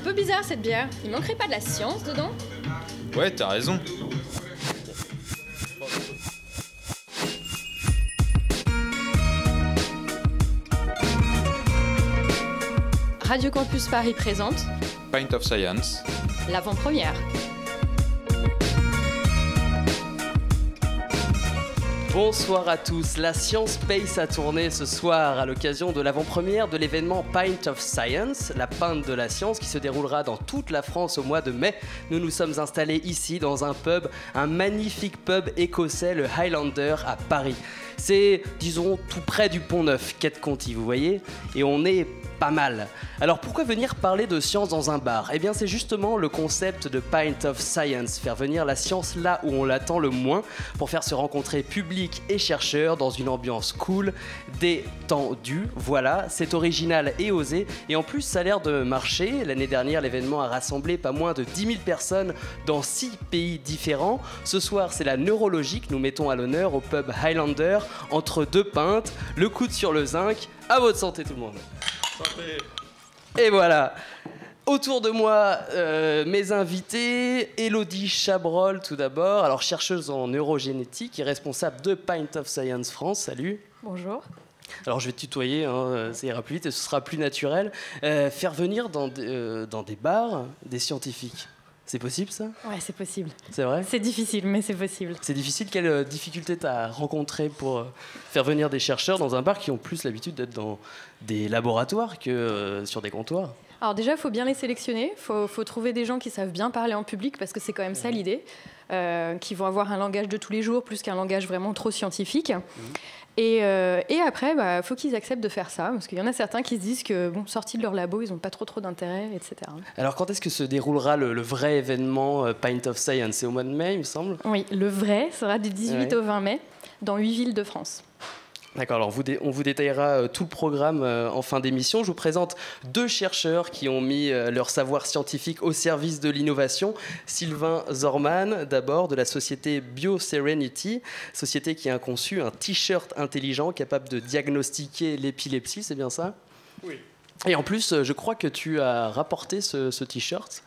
un peu bizarre cette bière. Il manquerait pas de la science dedans Ouais, t'as raison. Radio Campus Paris présente Pint of Science. l'avant-première. Bonsoir à tous. La science paye sa tournée ce soir à l'occasion de l'avant-première de l'événement Pint of Science, la pinte de la science qui se déroulera dans toute la France au mois de mai. Nous nous sommes installés ici dans un pub, un magnifique pub écossais, le Highlander à Paris. C'est, disons, tout près du Pont Neuf, Quai Conti, vous voyez Et on est pas mal. Alors pourquoi venir parler de science dans un bar? Eh bien c'est justement le concept de Pint of Science, faire venir la science là où on l'attend le moins, pour faire se rencontrer public et chercheurs dans une ambiance cool, détendue. Voilà, c'est original et osé, et en plus ça a l'air de marcher. L'année dernière l'événement a rassemblé pas moins de 10 000 personnes dans 6 pays différents. Ce soir c'est la neurologie que nous mettons à l'honneur au pub Highlander, entre deux pintes, le coude sur le zinc. À votre santé tout le monde et voilà. Autour de moi, euh, mes invités, Elodie Chabrol tout d'abord, alors chercheuse en neurogénétique et responsable de Pint of Science France. Salut. Bonjour. Alors je vais te tutoyer, hein, ça ira plus vite et ce sera plus naturel. Euh, faire venir dans, euh, dans des bars des scientifiques, c'est possible ça? Ouais, c'est possible. C'est vrai? C'est difficile, mais c'est possible. C'est difficile. Quelle euh, difficulté t'as rencontré pour euh, faire venir des chercheurs dans un bar qui ont plus l'habitude d'être dans des laboratoires que euh, sur des comptoirs? Alors déjà, il faut bien les sélectionner. Il faut, faut trouver des gens qui savent bien parler en public, parce que c'est quand même ça l'idée. Euh, qui vont avoir un langage de tous les jours, plus qu'un langage vraiment trop scientifique. Et, euh, et après, il bah, faut qu'ils acceptent de faire ça, parce qu'il y en a certains qui se disent que, bon, sortis de leur labo, ils n'ont pas trop trop d'intérêt, etc. Alors quand est-ce que se déroulera le, le vrai événement euh, Pint of Science? C'est au mois de mai, il me semble. Oui, le vrai sera du 18 Ouais. au 20 mai, dans huit villes de France. D'accord, alors vous on vous détaillera euh, tout le programme euh, en fin d'émission. Je vous présente deux chercheurs qui ont mis euh, leur savoir scientifique au service de l'innovation. Sylvain Zorman, d'abord, de la société BioSerenity, société qui a conçu un t-shirt intelligent capable de diagnostiquer l'épilepsie, c'est bien ça? Oui. Et en plus, je crois que tu as rapporté ce, ce t-shirt.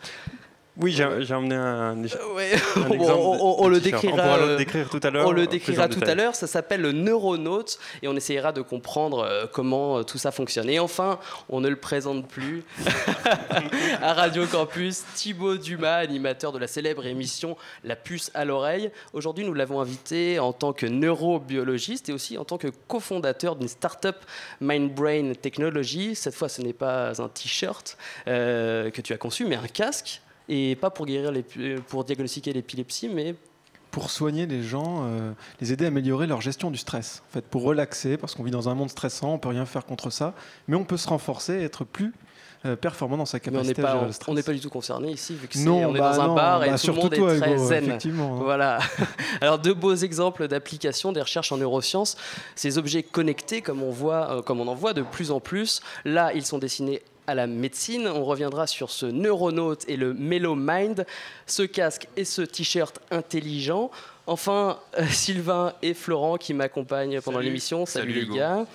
Oui, j'ai j'ai emmené un, Ouais, un on, exemple on- de- on- on de le décrira. On pourra euh, le décrire tout à l'heure. On le euh, décrira tout à l'heure, ça s'appelle le neuronaute et on essayera de comprendre euh, comment euh, tout ça fonctionne. Et enfin, on ne le présente plus à Radio Campus, Thibaut Dumas, animateur de la célèbre émission La puce à l'oreille. Aujourd'hui, nous l'avons invité en tant que neurobiologiste et aussi en tant que cofondateur d'une start-up Mindbrain Technology. Cette fois, ce n'est pas un t-shirt euh, que tu as conçu, mais un casque. Et pas pour guérir les, pour diagnostiquer l'épilepsie, mais pour soigner les gens, euh, les aider à améliorer leur gestion du stress. En fait, pour relaxer, parce qu'on vit dans un monde stressant, on peut rien faire contre ça, mais on peut se renforcer et être plus euh, performant dans sa Mais on capacité à gérer le stress. on n'est pas du tout concerné ici, vu que c'est- non, on est bah dans un non, bar bah et tout le monde toi, est très Hugo, zen. effectivement. hein. Voilà. Alors deux beaux exemples d'application des recherches en neurosciences. Ces objets connectés, comme on voit, euh, comme on en voit de plus en plus. Là, ils sont destinés à la médecine. On reviendra sur ce neuronaute et le Mellow Mind, ce casque et ce t-shirt intelligent. Enfin, euh, Sylvain et Florent qui m'accompagnent pendant l'émission. Salut, Salut, les Hugo. gars.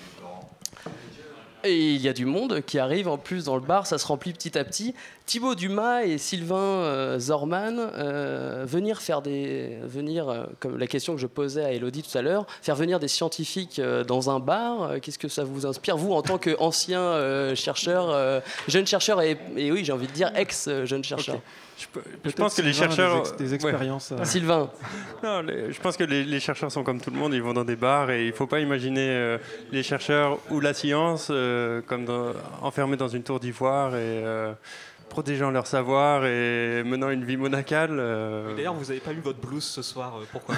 Et il y a du monde qui arrive en plus dans le bar, ça se remplit petit à petit. Thibaut Dumas et Sylvain euh, Zorman euh, venir faire des venir euh, comme la question que je posais à Elodie tout à l'heure, faire venir des scientifiques dans un bar, qu'est-ce que ça vous inspire vous en tant qu'ancien chercheur, jeune chercheur et, oui j'ai envie de dire ex jeune chercheur? Je, peux- je Peut-être pense que les Sylvain chercheurs. Des, ex- des Ouais. expériences. euh, Sylvain, Non, les- je pense que les, les chercheurs sont comme tout le monde, ils vont dans des bars et il ne faut pas imaginer euh, les chercheurs ou la science euh, comme dans- enfermés dans une tour d'ivoire et euh, protégeant leur savoir et menant une vie monacale. euh, D'ailleurs, vous n'avez pas mis votre blouse ce soir, euh, pourquoi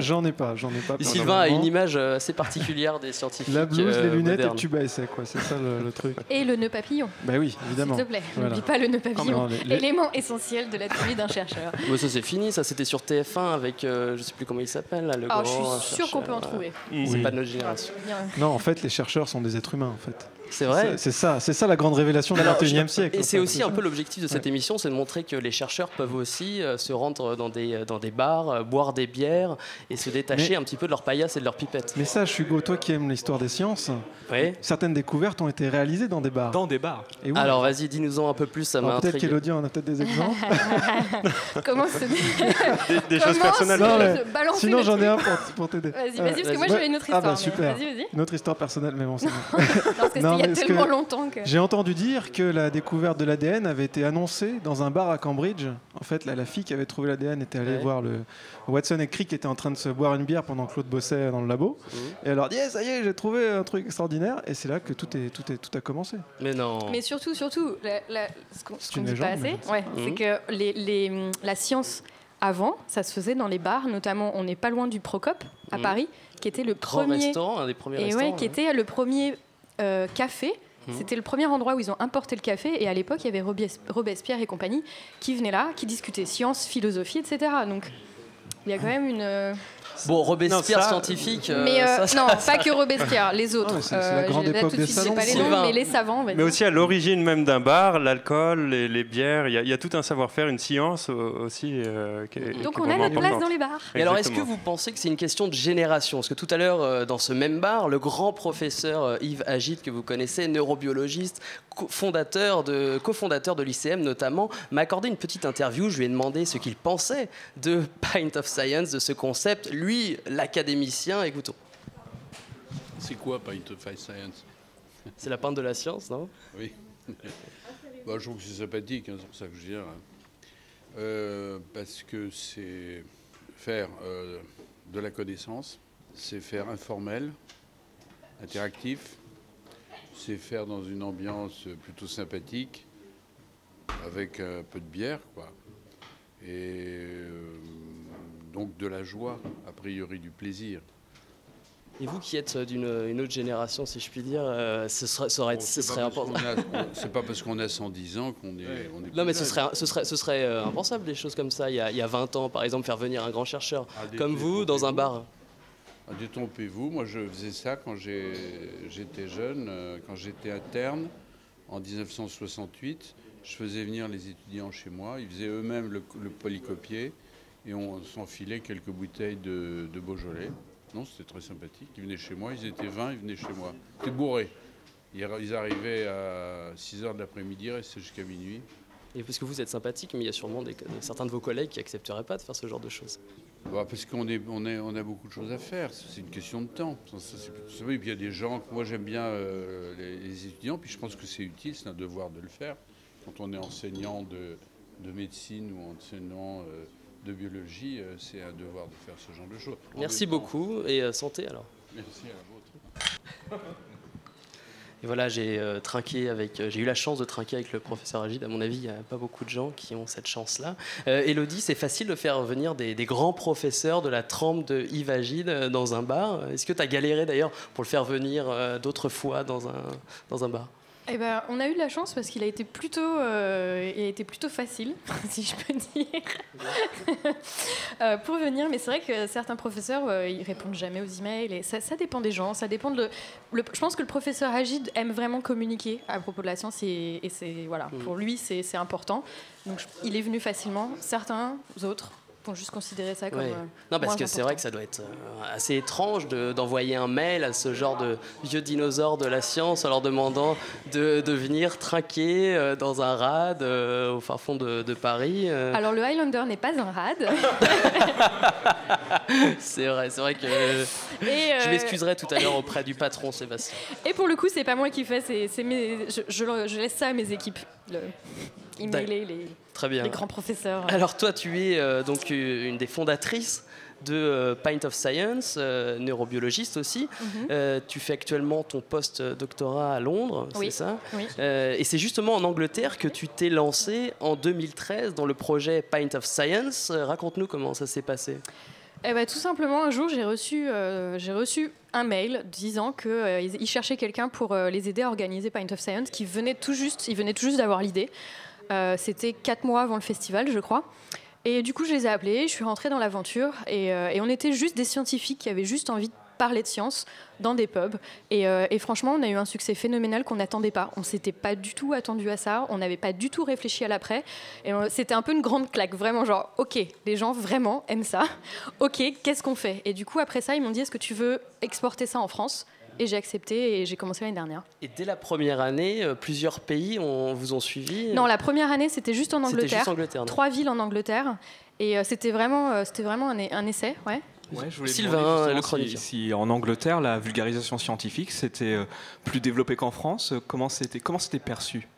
j'en- ai pas, j'en ai pas. Et Sylvain a une image euh, assez particulière des scientifiques. La blouse, euh, les lunettes et le tube à essai, quoi. C'est ça le, le truc. Et le nœud papillon, Bah oui, évidemment. s'il te plaît. Voilà. N'oublie pas le nœud papillon. Non, les- les- Élément essentiel de la tenue d'un chercheur. Ouais, ça c'est fini, ça c'était sur TF1 avec euh, je sais plus comment il s'appelle là, le Alors, Ah, je grand suis sûr qu'on peut en trouver. euh, C'est Oui. pas de notre génération. Non, en fait, les chercheurs sont des êtres humains, en fait. C'est vrai. C'est- ça, c'est ça la grande révélation du 21e siècle. Et c'est aussi un peu l'objectif de cette émission, c'est de montrer que les chercheurs peuvent aussi euh, se rendre dans des, dans des bars, euh, boire des bières et se détacher Mais- un petit peu de leur paillasse et de leur pipette. Mais ça, Hugo, toi qui aimes l'histoire des sciences, Oui. certaines découvertes ont été réalisées dans des bars. Dans des bars. Et oui. Alors vas-y, dis-nous-en un peu plus, ça m'a peut-être qu'Elodie en a peut-être des exemples. Comment se Des, des choses personnelles. Non, mais Sinon, j'en ai un pour, pour t'aider. Vas-y, Euh, vas-y, parce que moi j'avais une autre Ah histoire. bah mais super. Vas-y, vas-y. Une autre histoire personnelle, mais bon, c'est il y a tellement que- longtemps que. J'ai entendu dire que la découverte de l'ADN avait été annoncée dans un bar à Cambridge. En fait, la, la fille qui avait trouvé l'ADN était allée Ouais. voir le Watson et Crick étaient en train de se boire une bière pendant que Claude bossait dans le labo. Mhm. Et elle leur dit Eh, ça y est, j'ai trouvé un truc extraordinaire. Et c'est là que tout est tout est tout a commencé. Mais non. Mais surtout, surtout, la- la- ce qu'on C'est qu'on une dit pas assez, ouais, Mhm. c'est que les, les- la science avant, ça se faisait dans les bars, notamment on n'est pas loin du Procope à Mhm. Paris, qui était le Grand premier restaurant, un des premiers et ouais, qui était le premier euh, café. Mhm. C'était le premier endroit où ils ont importé le café et à l'époque il y avait Robes- Robespierre et compagnie qui venaient là, qui discutaient science, philosophie, etc. Donc il y a quand même une. Euh, Bon, Robespierre Non, ça- scientifique. euh, mais euh, ça, ça- non, pas que Robespierre, les autres. Mais c'est- c'est la grande époque tout de des suite, j'ai salons. pas les noms, mais les savants. Mais aussi à l'origine même d'un bar, l'alcool, les, les bières, il y, a- il y a tout un savoir-faire, une science euh, aussi. euh, qui est- Donc qui on a notre place dans les bars. Et alors, est-ce que vous pensez que c'est une question de génération? Parce que tout à l'heure, euh, dans ce même bar, le grand professeur euh, Yves Agite, que vous connaissez, neurobiologiste, co- fondateur de, cofondateur de l'ICM notamment, m'a accordé une petite interview. Je lui ai demandé ce qu'il pensait de Pint of Science, de ce concept. Lui, l'académicien, écoutons. C'est quoi High Science? C'est la pinte de la science, non? Oui. Bah, je trouve que c'est sympathique, hein, c'est pour ça que je viens. hein. Euh, parce que c'est faire euh, de la connaissance, c'est faire informel, interactif, c'est faire dans une ambiance plutôt sympathique, avec un peu de bière, quoi. Et euh, donc de la joie, a priori du plaisir. Et vous qui êtes d'une une autre génération, si je puis dire, euh, ce serait, ça aurait- Bon, ce serait pas parce important. qu'on a- C'est pas parce qu'on a 110 ans qu'on est, on est Non, mais plus ce serait, ce serait, ce serait euh, impensable, des choses comme ça. Il y, a, il y a 20 ans, par exemple, faire venir un grand chercheur Ah, comme vous dans un bar. Ah, Détrompez-vous, moi je faisais ça quand j'étais jeune, euh, quand j'étais interne en 1968. Je faisais venir les étudiants chez moi, ils faisaient eux-mêmes le, le polycopier et on s'enfilait quelques bouteilles de, de Beaujolais. Non, c'était très sympathique. Ils venaient chez moi, ils étaient 20, ils venaient chez moi. Ils étaient bourrés. Ils arrivaient à 6 h de l'après-midi, restaient jusqu'à minuit. Et parce que vous êtes sympathique, mais il y a sûrement des, certains de vos collègues qui accepteraient pas de faire ce genre de choses. Bah, parce qu'on est, on est, on a beaucoup de choses à faire. C'est une question de temps. Ça, ça, c'est plutôt ça. Oui, puis il y a des gens. Moi, j'aime bien euh, les, les étudiants. Puis je pense que c'est utile. C'est un devoir de le faire. Quand on est enseignant de, de médecine ou enseignant euh, de biologie, euh, c'est un devoir de faire ce genre de choses. Merci temps- beaucoup et euh, santé alors. Merci à la vôtre. Et voilà, j'ai euh, trinqué avec, euh, j'ai eu la chance de trinquer avec le professeur Agide. À mon avis, il n'y a pas beaucoup de gens qui ont cette chance-là. Euh, Elodie, c'est facile de faire venir des, des grands professeurs de la trempe de Yves Agide dans un bar. Est-ce que tu as galéré d'ailleurs pour le faire venir d'autres fois dans un, dans un bar? Eh ben, on a eu de la chance parce qu'il a été plutôt, euh, il a été plutôt facile, si je peux dire, euh, pour venir. Mais c'est vrai que certains professeurs, euh, ils répondent jamais aux emails. Et ça, ça dépend des gens. Ça dépend de. le- le- je pense que le professeur Agide aime vraiment communiquer à propos de la science et, et c'est voilà, Mm. pour lui, c'est c'est important. Donc, je- il est venu facilement. Certains autres vont juste considérer ça comme. Ouais. euh, Non, parce que c'est vrai que ça doit être euh, assez étrange de- d'envoyer un mail à ce genre de vieux dinosaures de la science en leur demandant de, de venir trinquer euh, dans un rad au fin fond de, de Paris. Alors, le Highlander n'est pas un rad. C'est vrai, c'est vrai que Et, je m'excuserai tout à l'heure auprès du patron Sébastien. Et pour le coup, c'est pas moi qui fais, c'est c'est mes, je, je le- je laisse ça à mes équipes. Le, emailer les, Très bien. les grands professeurs. Alors toi, tu es euh, donc euh, une des fondatrices de euh, Pint of Science, euh, neurobiologiste aussi. Mhm. Euh, tu fais actuellement ton post-doctorat à Londres, Oui. c'est ça? Oui. Euh, Et c'est justement en Angleterre que tu t'es lancé en 2013 dans le projet Pint of Science. Euh, Raconte-nous comment ça s'est passé. Eh ben, tout simplement, un jour, j'ai reçu, euh, j'ai reçu un mail disant qu'ils ils cherchaient quelqu'un pour euh, les aider à organiser Pint of Science, qui venait tout juste, ils venaient tout juste d'avoir l'idée. Euh, C'était quatre mois avant le festival, je crois. Et du coup, je les ai appelés, je suis rentrée dans l'aventure, et, euh, on était juste des scientifiques qui avaient juste envie de parler de science dans des pubs. Et, euh, et franchement, on a eu un succès phénoménal qu'on n'attendait pas. On s'était pas du tout attendu à ça. On n'avait pas du tout réfléchi à l'après. Et c'était un peu une grande claque, vraiment genre, ok, les gens vraiment aiment ça. Ok, qu'est-ce qu'on fait? Et du coup, après ça, ils m'ont dit, est-ce que tu veux exporter ça en France? Et j'ai accepté et j'ai commencé l'année dernière. Et dès la première année, euh, plusieurs pays ont- vous ont suivi Non, la première année, c'était juste en C'était Angleterre. juste Angleterre. Trois villes en Angleterre. Et euh, c'était vraiment, euh, c'était vraiment un, un essai, ouais. Ouais, je voulais Sylvain, le si- chroniqueur. Si, en Angleterre, la vulgarisation scientifique, c'était euh, plus développé qu'en France, euh, comment c'était comment c'était perçu?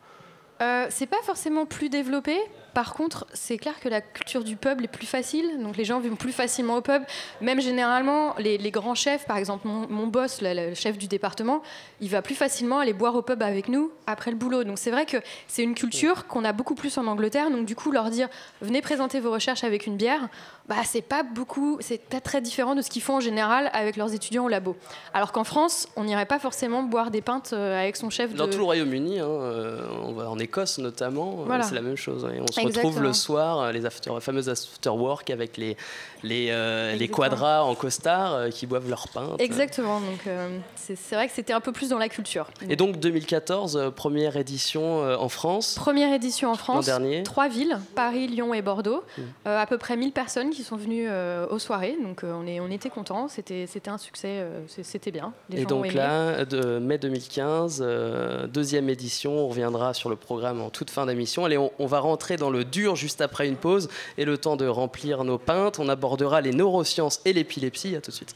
Euh, c'est pas forcément plus développé. Par contre, c'est clair que la culture du pub est plus facile. Donc les gens vont plus facilement au pub. Même généralement, les, les grands chefs, par exemple mon, mon boss, le, le chef du département, il va plus facilement aller boire au pub avec nous après le boulot. Donc c'est vrai que c'est une culture qu'on a beaucoup plus en Angleterre. Donc du coup, leur dire venez présenter vos recherches avec une bière, bah c'est pas beaucoup, c'est pas très différent de ce qu'ils font en général avec leurs étudiants au labo. Alors qu'en France, on n'irait pas forcément boire des pintes euh, avec son chef Dans de tout le Royaume-Uni, hein, euh, on va en Écosse notamment, euh, Voilà. c'est la même chose. On se retrouve Exactement. le soir, euh, les after, fameuses after-work avec les, les, euh, les quadras en costard euh, qui boivent leur pain. Exactement, donc euh, c'est vrai que c'était un peu plus dans la culture. Et donc 2014, euh, première édition en France. Première édition en France, dernier. trois villes, Paris, Lyon et Bordeaux, Mm. Euh, à peu près 1000 personnes qui sont venues aux soirées, donc on, est, on était contents, c'était un succès, c'était bien. Les Et gens donc là, de mai 2015, euh, deuxième édition, on reviendra sur le programme en toute fin d'émission. Allez, on, on va rentrer dans le dur juste après une pause et le temps de remplir nos pintes. On abordera les neurosciences et l'épilepsie. À tout de suite.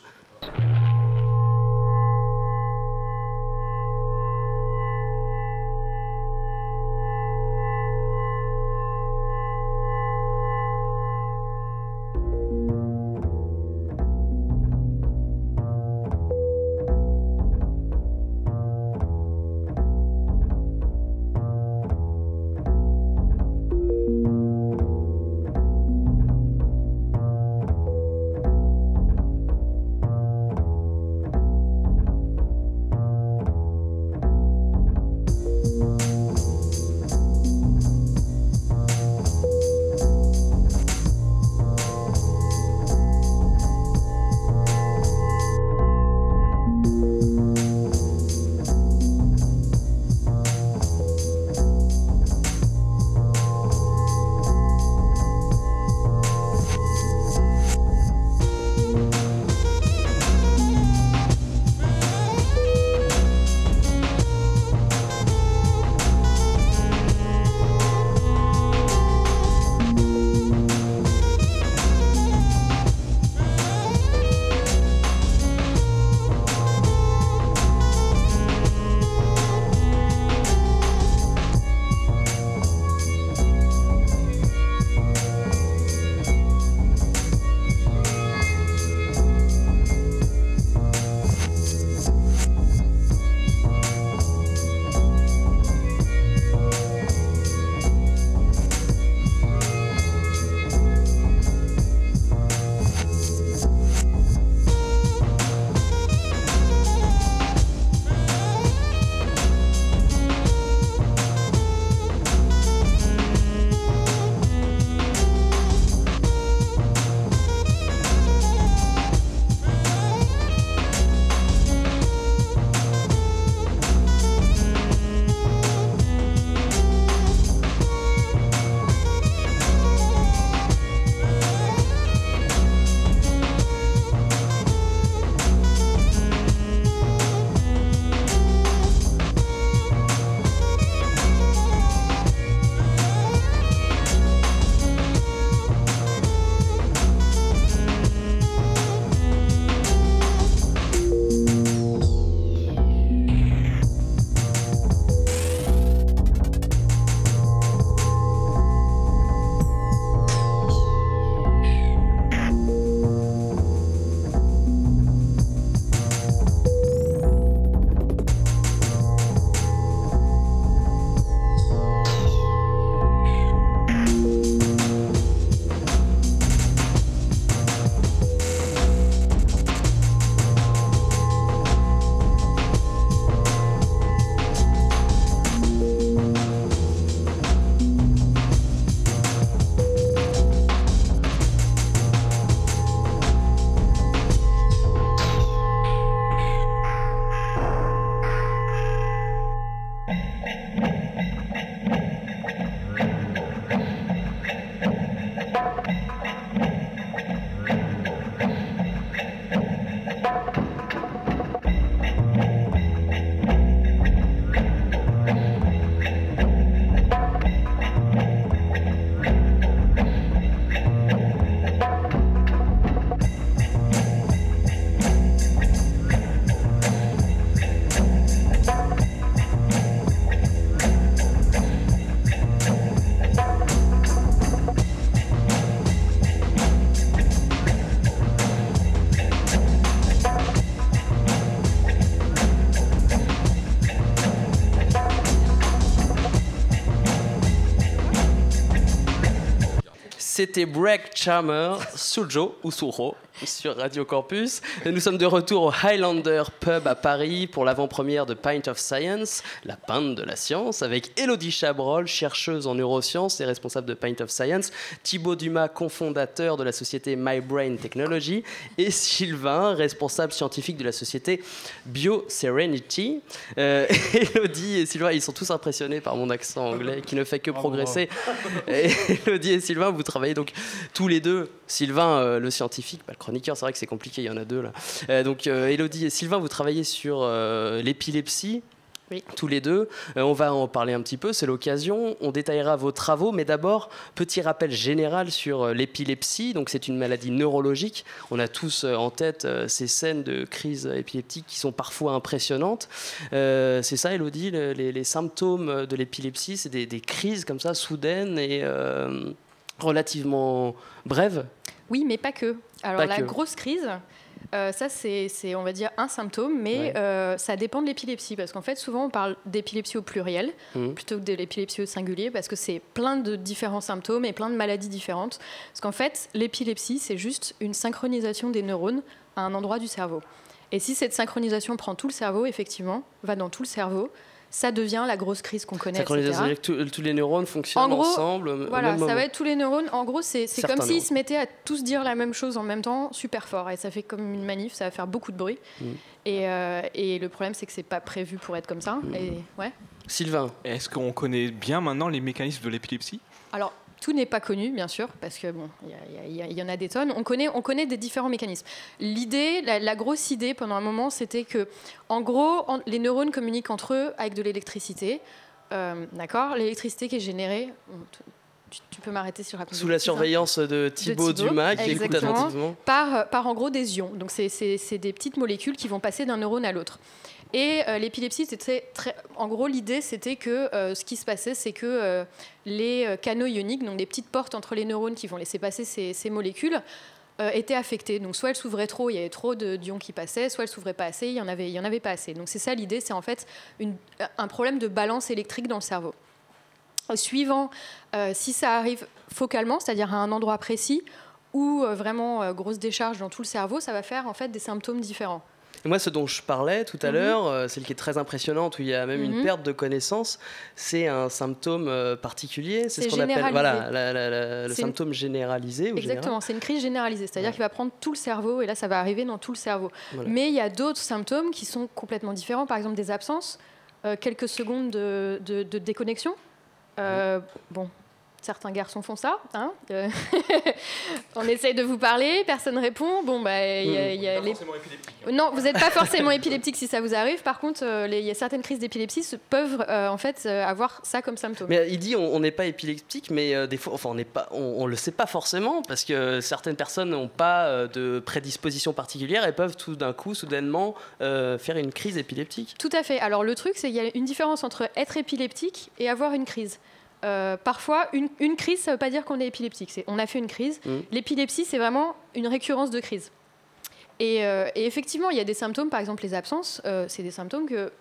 C'était Break Charmer, Sujo ou Suho sur Radio Campus. Nous sommes de retour au Highlander Pub à Paris pour l'avant-première de Pint of Science, la pinte de la science, avec Elodie Chabrol, chercheuse en neurosciences et responsable de Pint of Science, Thibaut Dumas, cofondateur de la société My Brain Technology, et Sylvain, responsable scientifique de la société Bio Serenity. Euh, Elodie et Sylvain, ils sont tous impressionnés par mon accent anglais qui ne fait que progresser. Et Elodie et Sylvain, vous travaillez donc tous les deux. Sylvain, euh, le scientifique, bah, le chroniqueur, c'est vrai que c'est compliqué, il y en a deux là. Euh, donc euh, Elodie et Sylvain, vous travaillez sur euh, l'épilepsie. Oui. Tous les deux. Euh, on va en parler un petit peu, c'est l'occasion. On détaillera vos travaux, mais d'abord, petit rappel général sur euh, l'épilepsie. Donc, c'est une maladie neurologique. On a tous euh, en tête euh, ces scènes de crise épileptique qui sont parfois impressionnantes. Euh, c'est ça, Elodie, le- les, les symptômes de l'épilepsie, c'est des, des crises comme ça, soudaines et euh, relativement brèves. Oui, mais pas que. Alors Pas la que. grosse crise, euh, ça c'est, on va dire, un symptôme, mais Ouais. euh, ça dépend de l'épilepsie. Parce qu'en fait, souvent on parle d'épilepsie au pluriel Mhm. plutôt que de l'épilepsie au singulier, parce que c'est plein de différents symptômes et plein de maladies différentes. Parce qu'en fait, l'épilepsie, c'est juste une synchronisation des neurones à un endroit du cerveau. Et si cette synchronisation prend tout le cerveau, effectivement, va dans tout le cerveau, ça devient la grosse crise qu'on connaît, Synchronisation, etc. c'est-à-dire que tous- les neurones fonctionnent En gros, ensemble. Voilà, même ça moment. va être tous les neurones. En gros, c'est comme s'ils se mettaient à tous dire la même chose en même temps, super fort. Et ça fait comme une manif, ça va faire beaucoup de bruit. Mm. Et, euh, et le problème, c'est que c'est pas prévu pour être comme ça. Mm. Et, ouais. Sylvain, Est-ce qu'on connaît bien maintenant les mécanismes de l'épilepsie? Alors, tout n'est pas connu, bien sûr, parce que bon, il y en a des tonnes. On connaît, on connaît des différents mécanismes. L'idée, la, la grosse idée pendant un moment, c'était que, en gros, en- les neurones communiquent entre eux avec de l'électricité. Euh, D'accord? L'électricité qui est générée. tu, tu peux m'arrêter sur la sous la surveillance de Thibaut, Thibaut, Dumas, qui écoute attentivement. par, par en gros des ions. Donc c'est des petites molécules qui vont passer d'un neurone à l'autre. Et euh, l'épilepsie, c'était très, en gros l'idée, c'était que euh, ce qui se passait, c'est que euh, les canaux ioniques, donc les petites portes entre les neurones qui vont laisser passer ces, molécules, étaient affectées. Donc soit elles s'ouvraient trop, il y avait trop de- d'ions qui passaient, soit elles s'ouvraient pas assez, il y en avait, pas assez. Donc c'est ça l'idée, c'est en fait un problème de balance électrique dans le cerveau. Suivant si ça arrive focalement, c'est-à-dire à un endroit précis, ou vraiment grosse décharge dans tout le cerveau, ça va faire en fait des symptômes différents. Et moi, ce dont je parlais tout à Mhm. l'heure, euh, celle qui est très impressionnante, où il y a même une Mhm. perte de connaissance, c'est un symptôme euh, particulier. C'est ce qu'on appelle voilà, la- la- la- le une- symptôme généralisé. Ou Exactement, c'est une crise généralisée, c'est-à-dire Ouais. qu'il va prendre tout le cerveau et là ça va arriver dans tout le cerveau. Voilà. Mais il y a d'autres symptômes qui sont complètement différents, par exemple des absences, euh, quelques secondes de, de- de déconnexion. Euh, Bon, certains garçons font ça. hein, euh, On essaye de vous parler, personne répond. Bon, bah, il y a- il y a les- Non, vous n'êtes pas forcément épileptique si ça vous arrive. Par contre, euh, il y a certaines crises d'épilepsie peuvent euh, en fait euh, avoir ça comme symptôme. Mais il dit on n'est pas épileptique, mais euh, des fois, enfin on n'est pas, on, on le sait pas forcément parce que certaines personnes n'ont pas euh, de prédisposition particulière et peuvent tout d'un coup, soudainement, euh, faire une crise épileptique. Tout à fait. Alors le truc, c'est qu'il y a une différence entre être épileptique et avoir une crise. Euh, parfois, une, une crise, ça ne veut pas dire qu'on est épileptique. On a fait une crise. Mhm. L'épilepsie, c'est vraiment une récurrence de crise. Et, euh, et effectivement, il y a des symptômes, par exemple les absences, euh, c'est des symptômes que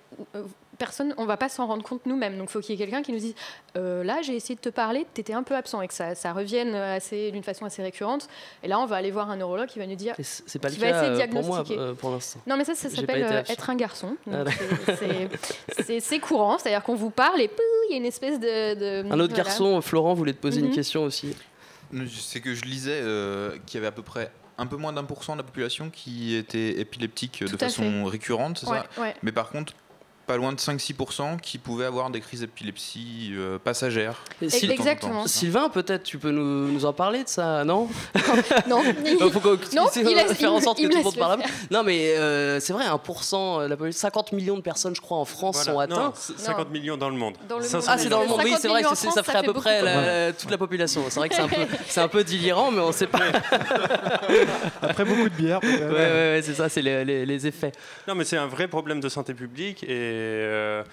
personne, on va pas s'en rendre compte nous-mêmes. Donc, il faut qu'il y ait quelqu'un qui nous dise euh, là, j'ai essayé de te parler, tu étais un peu absent et que ça, ça revienne assez, d'une façon assez récurrente. Et là, on va aller voir un neurologue qui va nous dire C'est pas le Qui va cas essayer de euh, pour moi diagnostiquer. euh, pour l'instant. non, mais ça, ça s'appelle euh, être un garçon. Ah, c'est- courant, c'est-à-dire qu'on vous parle et il y a une espèce de. de- Un autre voilà. garçon, Florent, voulait te poser une Mhm. question aussi. C'est que je lisais euh, qu'il y avait à peu près un peu moins d'un pour cent de la population qui était épileptique Tout de façon récurrente, c'est Ouais, ça ouais. Mais par contre, pas loin de 5-6% qui pouvaient avoir des crises d'épilepsie euh, passagères. Exactement. Sylvain, peut-être, tu peux nous, nous en parler de ça, non Non, Il faut Non, il laisse- faire en il- sorte que il tout le monde le parle. Non, mais euh, c'est vrai, 1%, la population- 50 millions de personnes, je crois, en France Voilà. sont Non, atteintes. c- 50 millions dans le monde. Dans le 500 monde. Ah, c'est dans le monde, oui, 50 c'est vrai, France, ça ça ferait à peu près la- toute la population. C'est vrai que c'est un, peu, c'est un peu délirant, mais on sait pas. Ouais, Après beaucoup de bière, peut-être. ouais, ouais, c'est ça, c'est les, les- les effets. Non, mais c'est un vrai problème de santé publique et euh,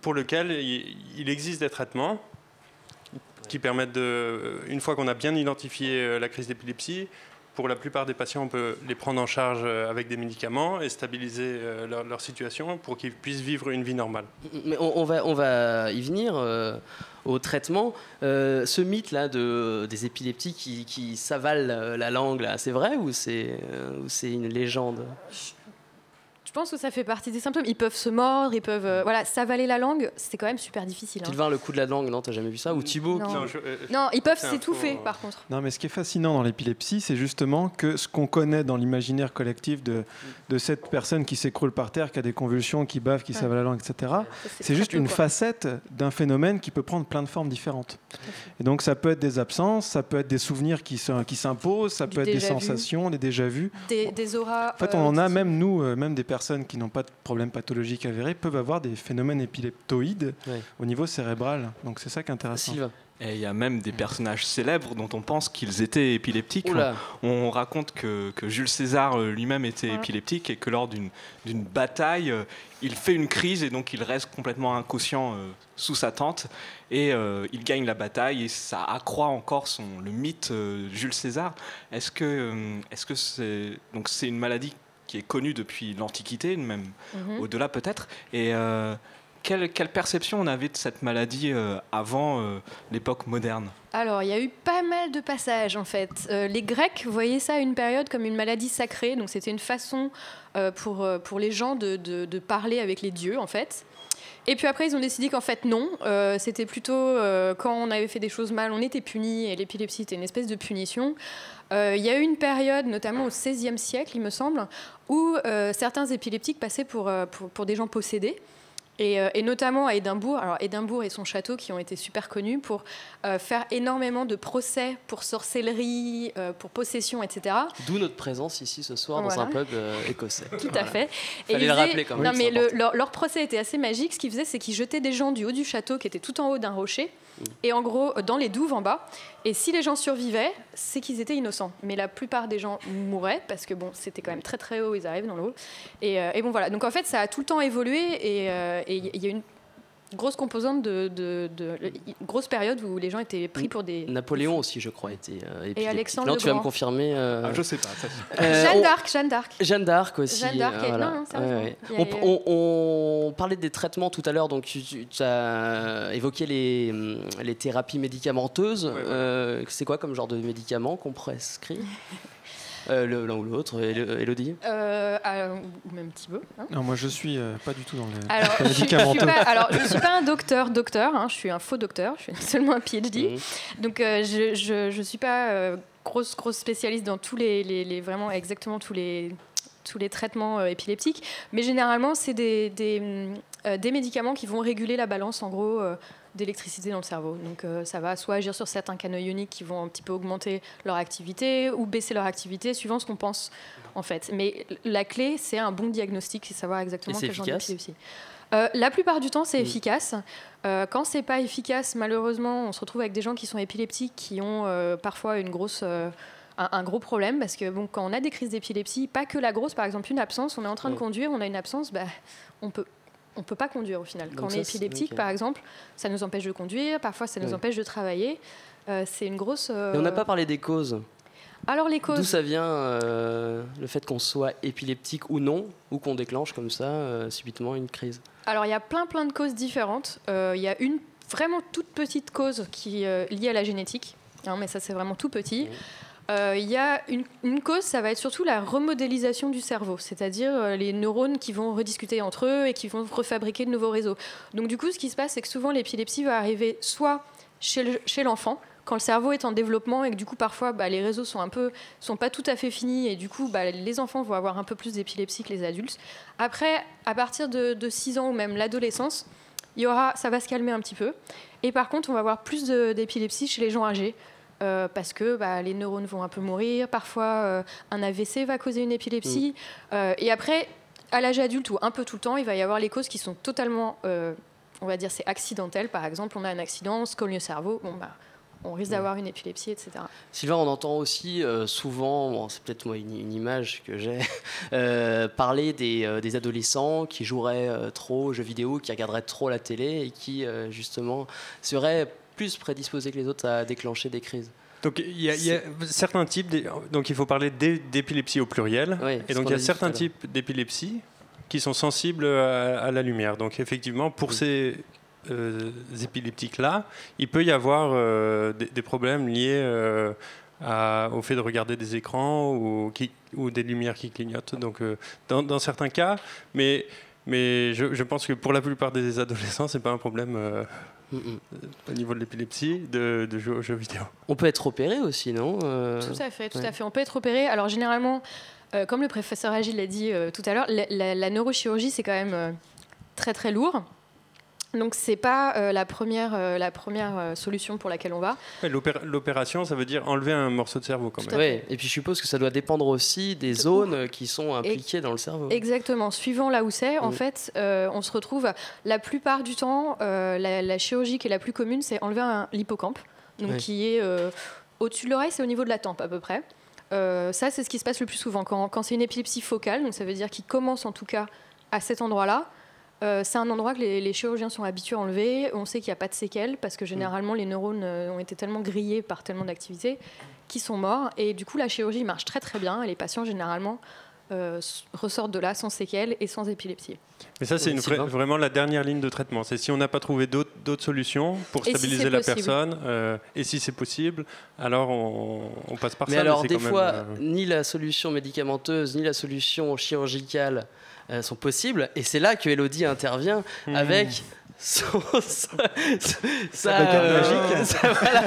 pour lequel il, existe des traitements qui permettent de, une fois qu'on a bien identifié euh, la crise d'épilepsie, pour la plupart des patients, on peut les prendre en charge euh, avec des médicaments et stabiliser leur, leur situation pour qu'ils puissent vivre une vie normale. Mais on, on va, on va y venir euh, au traitement. Euh, ce mythe-là de, des épileptiques qui, qui s'avalent la langue, là, c'est vrai ou c'est euh, ou c'est une légende? Je pense que ça fait partie des symptômes. Ils peuvent se mordre, ils peuvent euh, voilà, s'avaler la langue. C'est quand même super difficile. hein. Sylvain, le coup de la langue, non, t'as jamais vu ça? Ou Thibaut Non. qui- Non, je- euh, Non, ils peuvent C'est un s'étouffer faux- par contre. Non, mais ce qui est fascinant dans l'épilepsie, c'est justement que ce qu'on connaît dans l'imaginaire collectif de, de cette personne qui s'écroule par terre, qui a des convulsions, qui bave, qui Ouais. s'avale la langue, etc., Ça, c'est très juste peu, une quoi. facette d'un phénomène qui peut prendre plein de formes différentes. Et donc ça peut être des absences, ça peut être des souvenirs qui se- qui s'imposent, ça Du peut être des déjà-vu. sensations, des déjà-vus. Des, des auras. En fait, euh, on en a même, nous, euh, même des personnes qui n'ont pas de problème pathologique avéré, peuvent avoir des phénomènes épileptoïdes Ouais. au niveau cérébral. Donc c'est ça qui est intéressant. Sylvain. Et il y a même des personnages célèbres dont on pense qu'ils étaient épileptiques. Oula. On, on raconte que, que Jules César euh, lui-même était Ouais. épileptique et que lors d'une d'une bataille, euh, il fait une crise et donc il reste complètement inconscient euh, sous sa tente et euh, il gagne la bataille et ça accroît encore son, le mythe euh, Jules César. Est-ce que euh, est-ce que c'est donc c'est une maladie qui est connue depuis l'Antiquité, même Mhm. au-delà peut-être. Et euh, quelle, quelle perception on avait de cette maladie euh, avant euh, l'époque moderne? Alors, il y a eu pas mal de passages en fait. Euh, les Grecs voyaient ça à une période comme une maladie sacrée, donc c'était une façon euh, pour, pour les gens de, de- de parler avec les dieux en fait. Et puis après, ils ont décidé qu'en fait, non, euh, c'était plutôt euh, quand on avait fait des choses mal, on était puni, et l'épilepsie était une espèce de punition. Euh, Il y a eu une période, notamment au XVIe siècle, il me semble, où certains épileptiques passaient pour, pour des gens possédés. Et, euh, et notamment à Édimbourg, alors Édimbourg et son château qui ont été super connus pour euh, faire énormément de procès pour sorcellerie, euh, pour possession, etc. D'où notre présence ici ce soir dans un pub euh, écossais. Tout à fait. Fallait ils le rappeler quand même, Non, mais le- leur, leur procès était assez magique. Ce qu'ils faisaient, c'est qu'ils jetaient des gens du haut du château, qui était tout en haut d'un rocher, Mm. et en gros dans les douves en bas. Et si les gens survivaient, c'est qu'ils étaient innocents. Mais la plupart des gens mouraient parce que bon, c'était quand même très très haut. Ils arrivent dans l'eau. Et, euh, et bon voilà. Donc en fait, ça a tout le temps évolué et et il y a une grosse composante de, de- de- une grosse période où les gens étaient pris pour des Napoléon aussi, je crois, était euh, épileptique. Alexandre non, le tu vas me confirmer. euh, Ah, Je sais pas. ça, euh, Jeanne d'Arc, Jeanne d'Arc. Jeanne d'Arc aussi. Jeanne d'Arc, elle- voilà. non, non, sérieusement. Ouais, ouais. Il y a- On, parlait des traitements tout à l'heure, donc tu, tu- tu as évoqué les, les thérapies médicamenteuses. ouais. Euh, c'est quoi comme genre de médicaments qu'on prescrit? Euh, L'un ou l'autre, Elodie Euh, euh, ou même Thibaut. hein. Non, moi je suis euh, pas du tout dans les Alors, je, je suis pas, alors, je suis pas un docteur, docteur. hein, je suis un faux docteur. Je suis seulement un PhD. Mhm. Donc, euh, je, je, je suis pas euh, grosse, grosse spécialiste dans tous les, les- les- vraiment exactement tous les tous les traitements euh, épileptiques, mais généralement c'est des, des, euh, des médicaments qui vont réguler la balance en gros euh, d'électricité dans le cerveau. Donc euh, ça va soit agir sur certains canaux ioniques qui vont un petit peu augmenter leur activité ou baisser leur activité suivant ce qu'on pense en fait. Mais la clé c'est un bon diagnostic, c'est savoir exactement quel genre d'épilepsie. Euh, la plupart du temps, c'est Mm. efficace. Quand c'est pas efficace, malheureusement, on se retrouve avec des gens qui sont épileptiques, qui ont parfois une grosse, un, un gros problème, parce que bon, quand on a des crises d'épilepsie, pas que la grosse, par exemple une absence, on est en train de Mm. conduire, on a une absence, bah, on peut on peut pas conduire au final. Quand Donc on est ça, épileptique, par exemple, ça nous empêche de conduire, parfois ça nous empêche de travailler. Euh, c'est une grosse. euh, Mais on n'a pas parlé des causes. Alors les D'où causes. ça vient euh, le fait qu'on soit épileptique ou non, ou qu'on déclenche comme ça euh, subitement une crise? Alors, il y a plein, plein de causes différentes. Euh, Il y a une vraiment toute petite cause qui est liée à la génétique, hein, mais ça, c'est vraiment tout petit. Euh, Il y a une, cause, ça va être surtout la remodélisation du cerveau, c'est-à-dire euh, les neurones qui vont rediscuter entre eux et qui vont refabriquer de nouveaux réseaux. Donc, du coup, ce qui se passe, c'est que souvent, l'épilepsie va arriver soit chez le- chez l'enfant, quand le cerveau est en développement et que du coup parfois bah, les réseaux sont un peu sont pas tout à fait finis et du coup bah, les enfants vont avoir un peu plus d'épilepsie que les adultes. Après, à partir de, de 6 ans ou même l'adolescence, il y aura, ça va se calmer un petit peu. Et par contre, on va avoir plus d'épilepsie chez les gens âgés. Euh, parce que bah, les neurones vont un peu mourir, parfois euh, un AVC va causer une épilepsie. Euh, et après, à l'âge adulte ou un peu tout le temps, il va y avoir les causes qui sont totalement, on va dire, c'est accidentel. Par exemple, on a un accident, scolie-cerveau, bon, bah, on risque d'avoir une épilepsie, etc. Sylvain, on entend aussi euh, souvent, bon, c'est peut-être moi une, une image que j'ai, euh, parler des, euh, des adolescents qui joueraient trop aux jeux vidéo, qui regarderaient trop la télé et qui justement seraient plus prédisposés que les autres à déclencher des crises. Donc il y, a, il y a certains types, donc il faut parler d'é- d'épilepsie au pluriel. Oui, et ce donc il y a certains types d'épilepsie qui sont sensibles à, à la lumière. Donc effectivement, pour ces euh, épileptiques-là, il peut y avoir euh, des, des problèmes liés euh, à- au fait de regarder des écrans ou, qui- ou des lumières qui clignotent. Donc dans, dans certains cas, mais, mais je, je pense que pour la plupart des adolescents, c'est pas un problème Mm, mm. au niveau de l'épilepsie de, de jouer aux jeux vidéo. On peut être opéré aussi, non Euh, Tout à fait, tout ouais. à fait. On peut être opéré. Alors généralement, euh, comme le professeur Agile l'a dit euh, tout à l'heure, la, la- la neurochirurgie c'est quand même euh, très très lourd. Donc c'est pas euh, la première, euh, la première euh, solution pour laquelle on va. Ouais, L'opération, ça veut dire enlever un morceau de cerveau quand même. Ouais, et puis je suppose que ça doit dépendre aussi des zones qui sont impliquées dans le cerveau. Exactement. Suivant là où c'est, en Mm. fait, euh, on se retrouve. La plupart du temps, euh, la, la chirurgie qui est la plus commune, c'est enlever un- l'hippocampe, donc qui est euh, au-dessus de l'oreille, c'est au niveau de la tempe à peu près. Euh, ça, c'est ce qui se passe le plus souvent quand, quand c'est une épilepsie focale, donc ça veut dire qu'il commence en tout cas à cet endroit-là. Euh, c'est un endroit que les, les chirurgiens sont habitués à enlever. On sait qu'il n'y a pas de séquelles parce que généralement les neurones euh, ont été tellement grillés par tellement d'activités qu'ils sont morts. Et du coup, la chirurgie marche très très bien et les patients généralement euh, ressortent de là sans séquelles et sans épilepsie. Mais ça, c'est vraiment la dernière ligne de traitement. C'est si on n'a pas trouvé d'autres solutions pour si stabiliser la possible. personne, euh, et si c'est possible, alors on, on passe par Mais ça. alors, c'est des quand même, fois, euh, ni la solution médicamenteuse, ni la solution chirurgicale sont possibles. Et c'est là que Elodie intervient hmm. avec son, sa, sa- baguette euh, magique. voilà,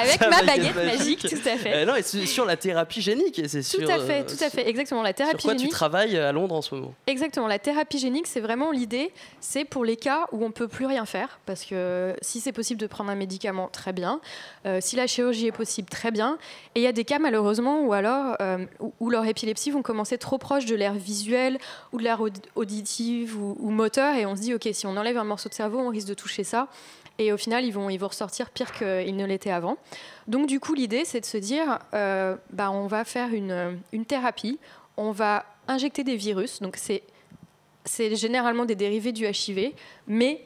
Avec ma baguette magique, tout à fait. Euh, non, et sur sur la thérapie génique. Et c'est Tout sur, à fait, euh, tout à fait, exactement. La Sur thérapie quoi tu travailles à Londres en ce moment Exactement, la thérapie génique, c'est vraiment l'idée, c'est pour les cas où on peut plus rien faire, parce que si c'est possible de prendre un médicament, très bien. Euh, si la chirurgie est possible, très bien. Et il y a des cas malheureusement où alors euh, où, où leur épilepsie vont commencer trop proche de l'air visuel ou de l'air aud- auditive ou, ou moteur, et on se dit ok, si on enlève un morceau de cerveau, on risque de toucher ça. Et au final, ils vont, ils vont ressortir pire qu'ils ne l'étaient avant. Donc, du coup, l'idée, c'est de se dire, euh, bah, on va faire une, une thérapie, on va injecter des virus. Donc, c'est c'est généralement des dérivés du HIV, mais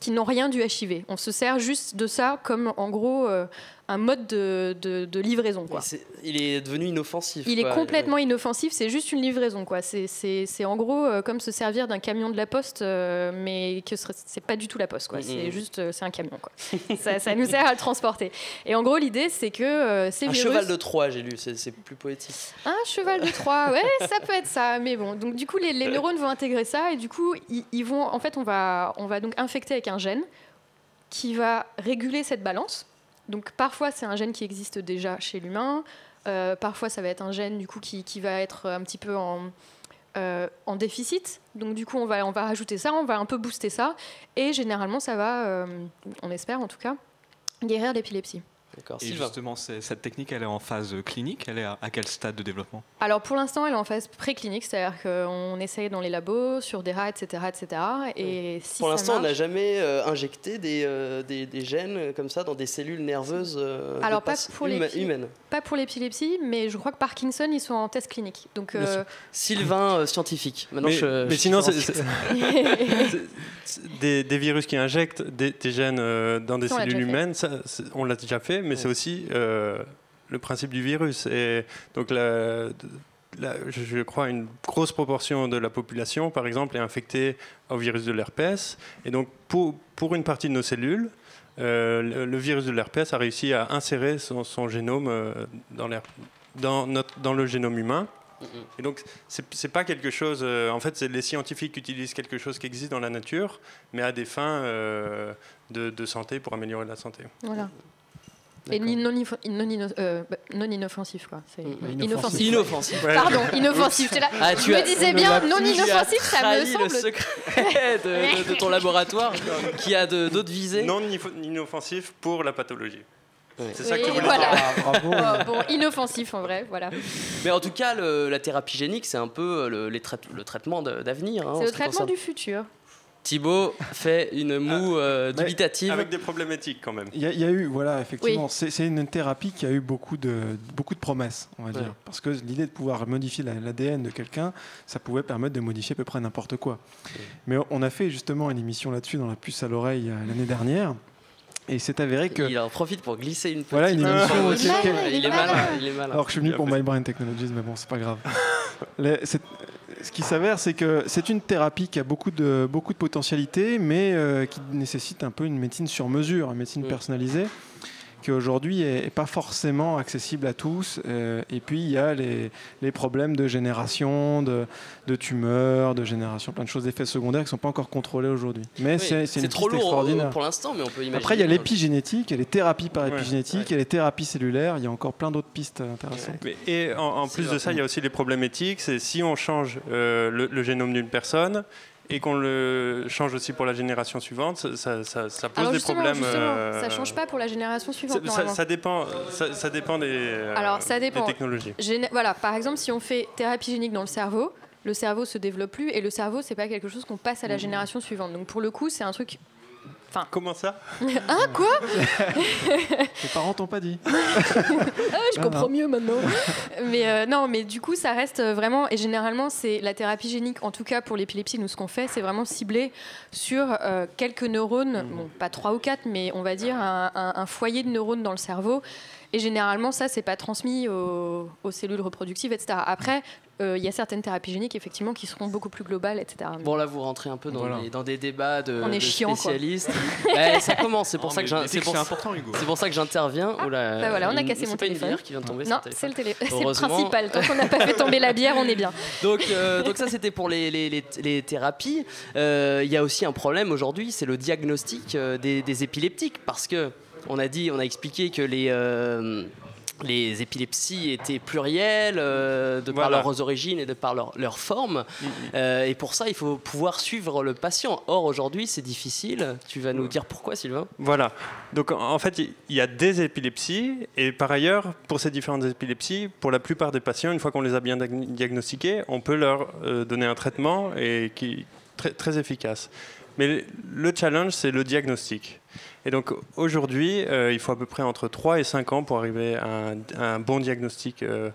qui n'ont rien du HIV. On se sert juste de ça comme, en gros, euh, un mode de, de- de livraison. Quoi. C'est- Il est devenu inoffensif. Il est complètement inoffensif, c'est juste une livraison. quoi. C'est- en gros euh, comme se servir d'un camion de la poste, euh, mais que ce- c'est pas du tout la poste. quoi. C'est juste euh, c'est un camion. Quoi. ça, ça nous sert à le transporter. Et en gros, l'idée, c'est que ces Un virus... cheval de Troie, j'ai lu, c'est c'est plus poétique. Un cheval de Troie, ouais, ça peut être ça. Mais bon, donc du coup, les, les neurones vont intégrer ça et du coup, ils, ils vont, en fait, on va, on va donc infecter avec un gène qui va réguler cette balance. Donc parfois, c'est un gène qui existe déjà chez l'humain. Euh, parfois, ça va être un gène du coup qui, va être un petit peu en, euh, en déficit. Donc du coup, on va, on rajouter ça, on va un peu booster ça. Et généralement, ça va, euh, on espère en tout cas, guérir l'épilepsie. D'accord. Et Sylvain. justement, cette technique, elle est en phase clinique? Elle est à, à quel stade de développement? Alors pour l'instant, elle est en phase préclinique, c'est-à-dire qu'on essaye dans les labos, sur des rats, etc. etc. Et si Pour l'instant, on n'a jamais euh, injecté des, euh, des, des gènes euh, comme ça dans des cellules nerveuses euh, Alors, pas pour les huma- humaines. Pas pour l'épilepsie, mais je crois que Parkinson, ils sont en test clinique. Donc, euh, Sylvain, euh, scientifique. Maintenant, mais, je, mais je sinon, des, des virus qui injectent des, des gènes euh, dans des cellules humaines, ça, on l'a déjà fait, mais Ouais. c'est aussi euh, le principe du virus. Et donc, la, la- je crois une grosse proportion de la population, par exemple, est infectée au virus de l'herpès. Et donc, pour, pour une partie de nos cellules, euh, le, le virus de l'herpès a réussi à insérer son, son génome euh, dans, l'her- dans, notre, dans le génome humain. Mhm. Et donc, c'est pas quelque chose. euh, en fait, c'est les scientifiques utilisent quelque chose qui existe dans la nature, mais à des fins euh, de, de santé pour améliorer la santé. voilà. Et non, non, euh, bah, non inoffensif, quoi. C'est Mm, inoffensif. inoffensif. Pardon, inoffensif. Là. Ah, je tu me disais bien a- non inoffensif, ça me trahi le semble. secret de, de- de ton laboratoire qui a d'autres visées. Non inoffensif pour la pathologie. C'est ça que tu voulais voilà. dire. Ah, bravo. Oh, bon, inoffensif en vrai, voilà. Mais en tout cas, le- la thérapie génique, c'est un peu le, les trai- le traitement d'avenir. hein, en C'est le traitement concerne. du futur. Thibaut fait une moue euh, mais dubitative. Avec des problématiques quand même. Il y, a- il y a eu, voilà, effectivement, c'est c'est une thérapie qui a eu beaucoup de, beaucoup de promesses, on va Ouais. dire. Parce que l'idée de pouvoir modifier la- l'ADN de quelqu'un, ça pouvait permettre de modifier à peu près n'importe quoi. Mais on a fait justement une émission là-dessus dans la puce à l'oreille euh, l'année dernière. Et c'est avéré que. Il en profite pour glisser une petite. Voilà, une émission aussi. Il est malin, Il est malin, il est malin. Alors que je suis venu pour My Brain Technologies, mais bon, c'est pas grave. Ce qui s'avère, c'est que c'est une thérapie qui a beaucoup de, beaucoup de potentialités, mais euh, qui nécessite un peu une médecine sur mesure, une médecine Mm. personnalisée, qui aujourd'hui est, est pas forcément accessible à tous. Euh, et puis, il y a les, les problèmes de génération, de, de tumeurs, de génération, plein de choses, d'effets secondaires qui ne sont pas encore contrôlés aujourd'hui. Mais Oui, c'est c'est une trop piste lourd euh, extraordinaire. pour l'instant, mais on peut imaginer. Après, il y a l'épigénétique, il y a les thérapies par épigénétique, ouais. il y a les thérapies cellulaires, il y a encore plein d'autres pistes intéressantes. Et en, plus de ça, il y a aussi les problèmes éthiques. C'est si on change euh, le, le génome d'une personne et qu'on le change aussi pour la génération suivante, ça, ça- ça- ça pose Alors des problèmes. euh, ça change pas pour la génération suivante. ça- dépend, ça, dépend des, euh, Alors, ça des dépend. technologies. Géné- Voilà, par exemple, si on fait thérapie génique dans le cerveau, le cerveau se développe plus et le cerveau, c'est pas quelque chose qu'on passe à la génération suivante. Donc pour le coup, c'est un truc. Comment ça? Ah quoi? Tes parents t'ont pas dit. Ah, Je Ah, comprends non. mieux maintenant. mais euh, non, mais du coup, ça reste vraiment. Et généralement, c'est la thérapie génique, en tout cas pour l'épilepsie, nous, ce qu'on fait, c'est vraiment ciblé sur euh, quelques neurones, bon, pas trois ou quatre, mais on va dire un, un- un foyer de neurones dans le cerveau. Et généralement, ça, c'est pas transmis aux, aux cellules reproductives, etc. Après, euh, il y a certaines thérapies géniques, effectivement, qui seront beaucoup plus globales, etc. Bon là vous rentrez un peu dans, Voilà. des, dans des débats de, On est de chiant, spécialistes. Ouais, ça commence, c'est pour ça que c'est pour, c'est important, Hugo. c'est pour ça que j'interviens. Oh là, bah voilà, on a une- cassé c'est mon pas une téléphone. bière qui vient de tomber Non, c'est le, télé- c'est le principal. Tant qu'on n'a pas fait tomber la bière, on est bien. Donc, euh, donc ça c'était pour les, les- les- les thérapies. Euh, Il y a aussi un problème aujourd'hui, c'est le diagnostic des, des épileptiques, parce que on a dit, on a expliqué que les euh, les épilepsies étaient plurielles euh, de par leurs origines et de par leur, leur forme. Euh, et pour ça, il faut pouvoir suivre le patient. Or, aujourd'hui, c'est difficile. Tu vas nous dire pourquoi, Sylvain? Voilà. Donc en fait, il y a des épilepsies et par ailleurs, pour ces différentes épilepsies, pour la plupart des patients, une fois qu'on les a bien diag- diagnostiqués, on peut leur euh, donner un traitement et qui est très, très efficace. Mais le challenge, c'est le diagnostic. Et donc aujourd'hui, euh, il faut à peu près entre 3 et 5 ans pour arriver à un, à un bon diagnostic euh,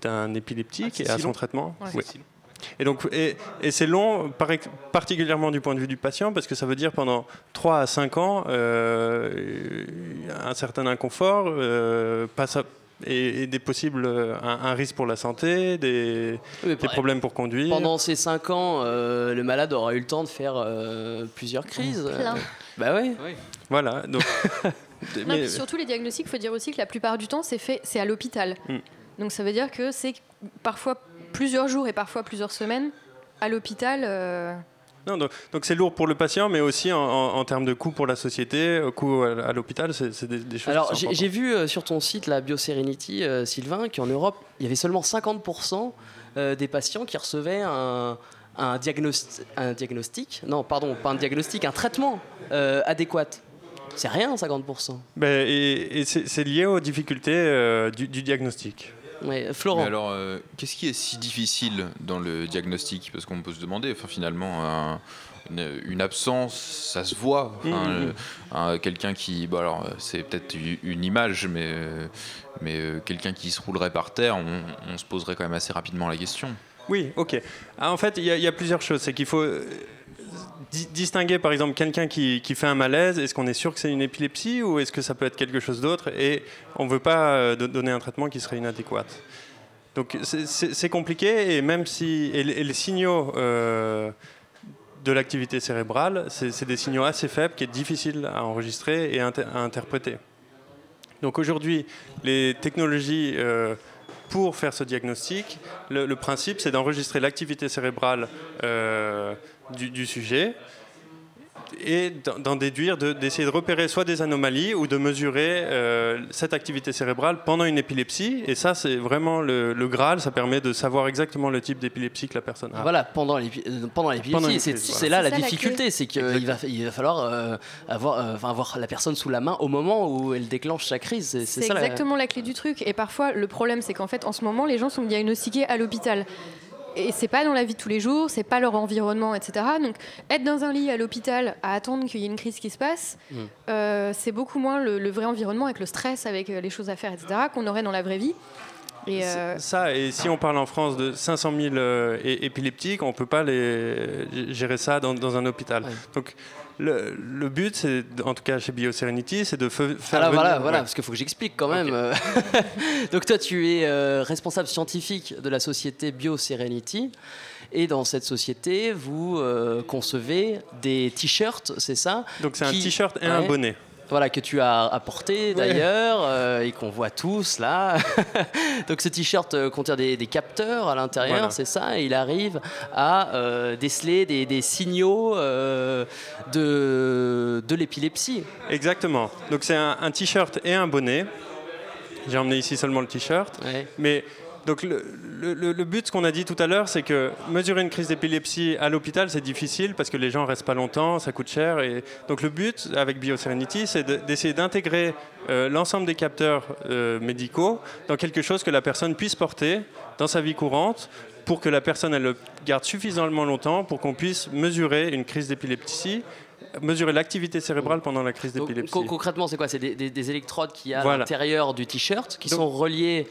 d'un épileptique Ah, et à si son long traitement. Ouais. Oui. Et donc, et, et c'est long, particulièrement du point de vue du patient, parce que ça veut dire pendant 3 à 5 ans, euh, un certain inconfort, pas et, et des possibles, euh, un, un risque pour la santé, des, Oui, des bah, problèmes pour conduire. Pendant ces 5 ans, euh, le malade aura eu le temps de faire euh, plusieurs crises. Plein. Bah ouais. Voilà, donc. Non, mais- surtout les diagnostics, il faut dire aussi que la plupart du temps, c'est fait, c'est à l'hôpital. Mm. Donc ça veut dire que c'est parfois plusieurs jours et parfois plusieurs semaines à l'hôpital. euh, non, donc c'est lourd pour le patient, mais aussi en, en- en termes de coût pour la société, euh, coût à, à l'hôpital, c'est des, des choses. Alors j'ai vu euh, sur ton site la BioSerenity, euh, Sylvain, qu'en Europe, il y avait seulement 50% euh, des patients qui recevaient un, un, diagnosti- un diagnostic, non pardon, pas un diagnostic, un traitement adéquat. C'est rien 50%. Ben, et et c'est lié aux difficultés du, du diagnostic. Ouais, Florent. Mais alors, euh, qu'est-ce qui est si difficile dans le diagnostic? Parce qu'on peut se demander, enfin, finalement, un- une, une absence, ça se voit. Enfin, Mhm. euh, un- quelqu'un qui, bon, alors, euh, c'est peut-être une image, mais, euh, mais euh, quelqu'un qui se roulerait par terre, on, on se poserait quand même assez rapidement la question. Oui, ok. Ah, en fait, il y, y a plusieurs choses. C'est qu'il faut euh, distinguer, par exemple, quelqu'un qui, qui fait un malaise. Est-ce qu'on est sûr que c'est une épilepsie ou est-ce que ça peut être quelque chose d'autre Et on ne veut pas euh, do- donner un traitement qui serait inadéquat? Donc c'est- compliqué et même si les- signaux euh, de l'activité cérébrale, c'est des signaux assez faibles qui est difficile à enregistrer et à interpréter. Donc aujourd'hui, les technologies euh, pour faire ce diagnostic, le, principe c'est d'enregistrer l'activité cérébrale du, du sujet et d'en déduire, de- d'essayer de, repérer soit des anomalies ou de mesurer euh, cette activité cérébrale pendant une épilepsie. Et ça, c'est vraiment le, le Graal, ça permet de savoir exactement le type d'épilepsie que la personne a. Voilà, pendant euh, pendant l'épilepsie, Pendant c'est là la difficulté, c'est qu'il va, il va falloir euh, avoir, euh, enfin, avoir la personne sous la main au moment où elle déclenche sa crise. C'est- ça la- exactement la clé du truc. Et parfois, le problème, c'est qu'en fait, en ce moment, les gens sont diagnostiqués à l'hôpital. Et c'est pas dans la vie de tous les jours, c'est pas leur environnement, etc. Donc, être dans un lit à l'hôpital, à attendre qu'il y ait une crise qui se passe, Mm. euh, c'est beaucoup moins le, le vrai environnement avec le stress, avec euh, les choses à faire, etc., qu'on aurait dans la vraie vie. Et, euh, Ça, et si on parle en France de 500 000 euh, é- épileptiques, on ne peut pas les, gérer ça dans, dans un hôpital. Ouais. Donc, le, le but, c'est, en tout cas chez BioSerenity, c'est de faire. Alors venir- voilà, voilà, ouais. parce qu'il faut que j'explique quand même. Donc toi, tu es euh, responsable scientifique de la société BioSerenity. Et dans cette société, vous euh, concevez des t-shirts, c'est ça? Donc, c'est un t-shirt et un bonnet. Voilà, que tu as apporté d'ailleurs euh, et qu'on voit tous là. Donc ce t-shirt euh, contient des, des capteurs à l'intérieur, Voilà. c'est ça, et il arrive à euh, déceler des, des signaux de, de l'épilepsie. Exactement. Donc, c'est un, un t-shirt et un bonnet. J'ai emmené ici seulement le t-shirt. Ouais. Mais donc le, le- le- le but, ce qu'on a dit tout à l'heure, c'est que mesurer une crise d'épilepsie à l'hôpital, c'est difficile parce que les gens restent pas longtemps, ça coûte cher. Et donc le but avec BioSerenity, c'est de- d'essayer d'intégrer euh, l'ensemble des capteurs euh, médicaux dans quelque chose que la personne puisse porter dans sa vie courante pour que la personne elle le garde suffisamment longtemps pour qu'on puisse mesurer une crise d'épilepsie, mesurer l'activité cérébrale pendant la crise d'épilepsie. co- concrètement, c'est quoi? C'est des, des- des électrodes a à Voilà. l'intérieur du t-shirt qui Donc- sont reliées.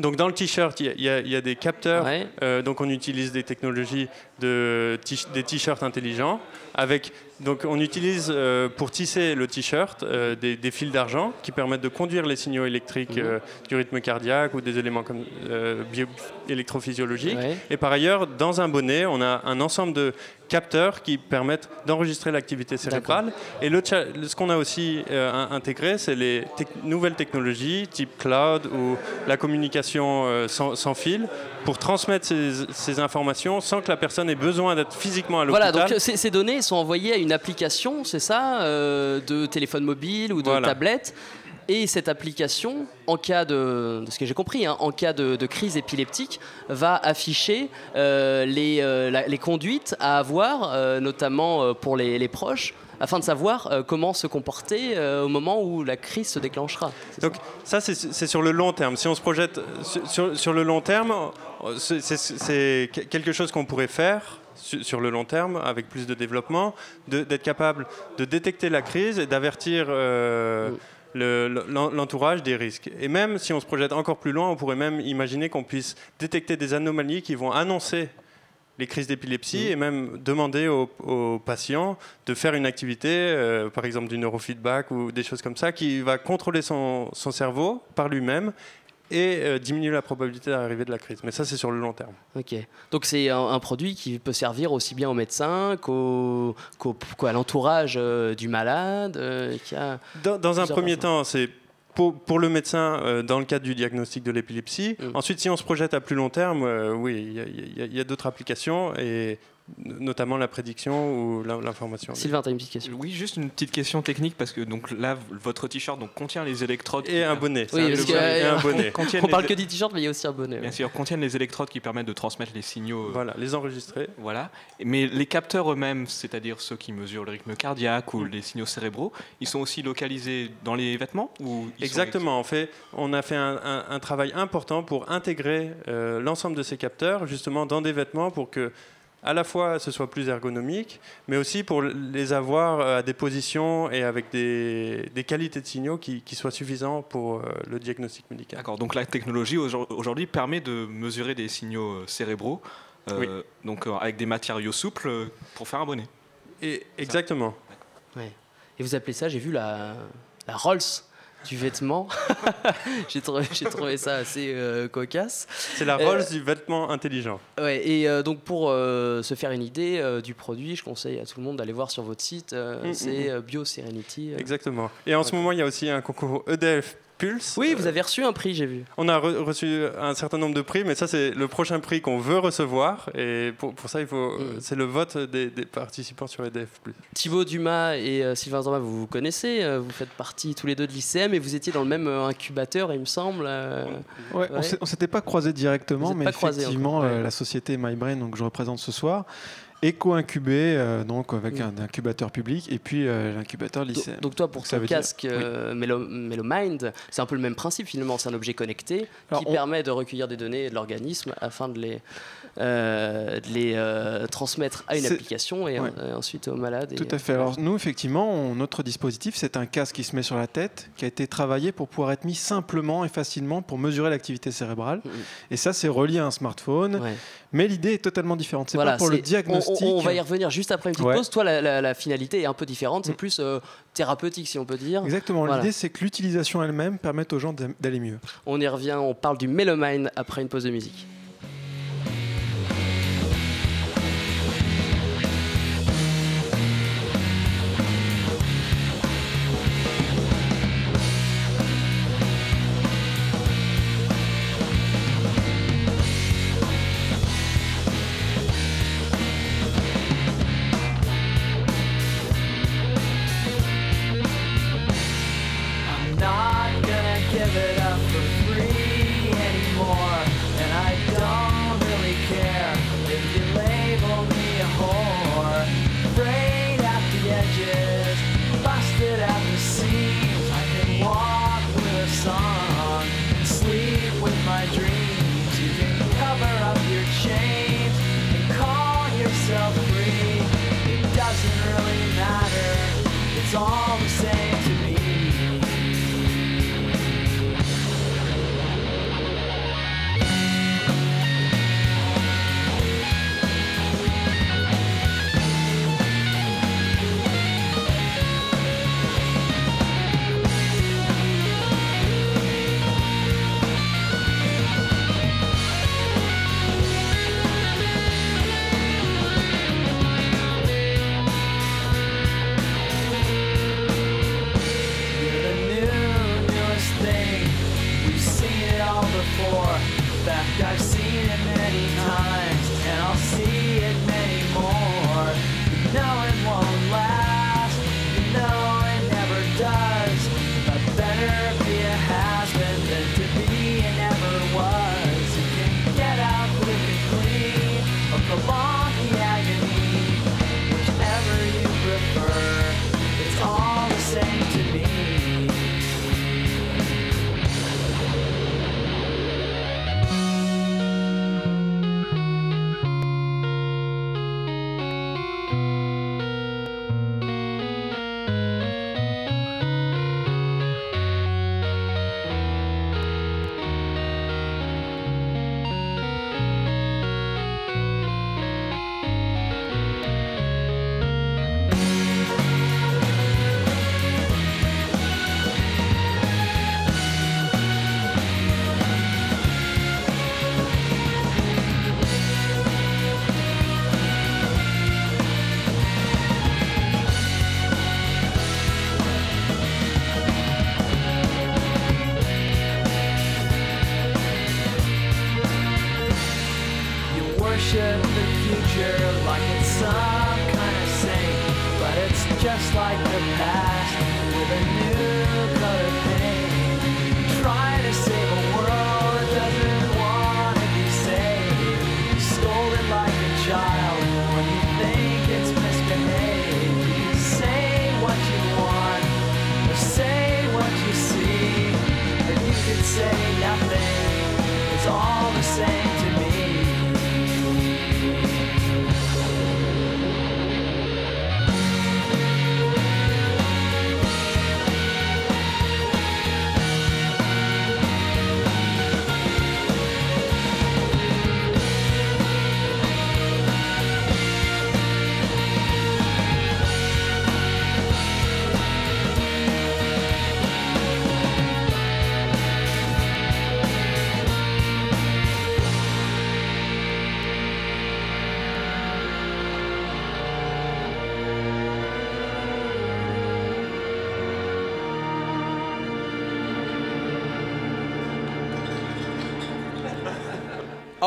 Donc dans le t-shirt, il y a- y, y des capteurs. Ouais. Euh, donc on utilise des technologies de des t-shirts intelligents. Avec donc on utilise euh, pour tisser le t-shirt euh, des, des fils d'argent qui permettent de conduire les signaux électriques Mhm. du rythme cardiaque ou des éléments comme électrophysiologiques. Ouais. Et par ailleurs, dans un bonnet, on a un ensemble de capteurs qui permettent d'enregistrer l'activité cérébrale. Et le ce qu'on a aussi euh, in- intégré, c'est les nouvelles technologies type cloud ou la communication euh, sans, sans fil pour transmettre ces, ces informations sans que la personne ait besoin d'être physiquement à l'hôpital. Voilà, donc ces, ces données sont envoyées à une application, c'est ça, euh, de téléphone mobile ou de Voilà. tablette. Et cette application, en cas de, de ce que j'ai compris, hein, en cas de, de crise épileptique, va afficher euh, les, euh, la- les conduites à avoir, euh, notamment pour les, les proches, afin de savoir comment se comporter au moment où la crise se déclenchera. Donc ça, c'est c'est sur le long terme. Si on se projette sur, sur- le long terme, c'est- c'est c'est que- quelque chose qu'on pourrait faire su- sur le long terme, avec plus de développement, d'être capable de détecter la crise et d'avertir euh, Mm. Le- l'en- l'entourage des risques. Et même si on se projette encore plus loin, on pourrait même imaginer qu'on puisse détecter des anomalies qui vont annoncer les crises d'épilepsie Mm. et même demander aux, aux patients de faire une activité, euh, par exemple du neurofeedback ou des choses comme ça, qui va contrôler son, son cerveau par lui-même et euh, diminuer la probabilité d'arrivée de la crise. Mais ça, c'est sur le long terme. Ok. Donc c'est un, un produit qui peut servir aussi bien aux médecins qu'au, qu'au- qu'à l'entourage euh, du malade. euh, qui a... Dans, dans un premier temps, c'est pour, pour le médecin euh, dans le cadre du diagnostic de l'épilepsie. Mm. Ensuite, si on se projette à plus long terme, euh, oui, il y y a, il y a d'autres applications, et notamment la prédiction ou l'in- l'information. Sylvain, tu as une petite question Oui, juste une petite question technique parce que donc là, votre t-shirt donc contient les électrodes Et un bonnet. c'est Oui, parce que, et euh, un bonnet. contiennent On les- parle que du t-shirt, mais il y a aussi un bonnet. ouais. Bien sûr, contiennent les électrodes qui permettent de transmettre les signaux. euh, Voilà, les enregistrer. Voilà. Mais les capteurs eux-mêmes, c'est-à-dire ceux qui mesurent le rythme cardiaque ou les signaux cérébraux, ils sont aussi localisés dans les vêtements ou ils sont- Exactement. En fait, on a fait un, un- un travail important pour intégrer euh, l'ensemble de ces capteurs justement dans des vêtements pour que à la fois ce soit plus ergonomique, mais aussi pour les avoir euh, à des positions et avec des, des qualités de signaux qui, qui soient suffisants pour euh, le diagnostic médical. D'accord. Donc la technologie aujourd- aujourd'hui permet de mesurer des signaux euh, cérébraux, euh, Oui. donc avec des matériaux souples pour faire un bonnet. Et exactement. Et vous appelez ça, j'ai vu la, la Rolls du vêtement. j'ai, trouvé, ça assez euh, cocasse. C'est la Euh, Rolls du vêtement intelligent. Ouais, et euh, donc pour euh, se faire une idée euh, du produit, je conseille à tout le monde d'aller voir sur votre site. euh, Mm, mm, c'est euh, BioSerenity. euh. Exactement. Et en ce moment, il y a aussi un concours EDF Pulse. Oui, vous avez reçu un prix, j'ai vu. On a re- reçu un certain nombre de prix, mais ça c'est le prochain prix qu'on veut recevoir. Et pour, pour ça, il faut, Mm. c'est le vote des, des participants sur EDF. Thibaut Dumas et euh, Sylvain Zorba, vous vous connaissez, euh, vous faites partie tous les deux de l'ICM et vous étiez dans le même euh, incubateur, il me semble. euh. Ouais, on Ouais. on s'était pas croisés directement, mais pas effectivement, euh, la société MyBrain, donc que je représente ce soir, éco-incubé, euh, donc avec un incubateur public, et puis euh, l'incubateur lycéen. Donc, donc toi, pour ton veut dire- casque euh, Melo- MeloMind, c'est un peu le même principe finalement. C'est un objet connecté Alors, qui on- permet de recueillir des données de l'organisme afin de les, euh, de les euh, transmettre à une application et, ouais. et ensuite aux malades. et- Tout à fait. Alors nous, effectivement, on- notre dispositif, c'est un casque qui se met sur la tête, qui a été travaillé pour pouvoir être mis simplement et facilement pour mesurer l'activité cérébrale. Mhm. Et ça, c'est relié à un smartphone. Ouais. Mais l'idée est totalement différente. C'est Voilà, pas pour le diagnostic. On, on va y revenir juste après une petite Ouais. pause. Toi, la, la- la finalité est un peu différente. C'est Mm. plus euh, thérapeutique, si on peut dire. Exactement. Voilà. L'idée, c'est que l'utilisation elle-même permette aux gens d'a- d'aller mieux. On y revient. On parle du MeloMind après une pause de musique.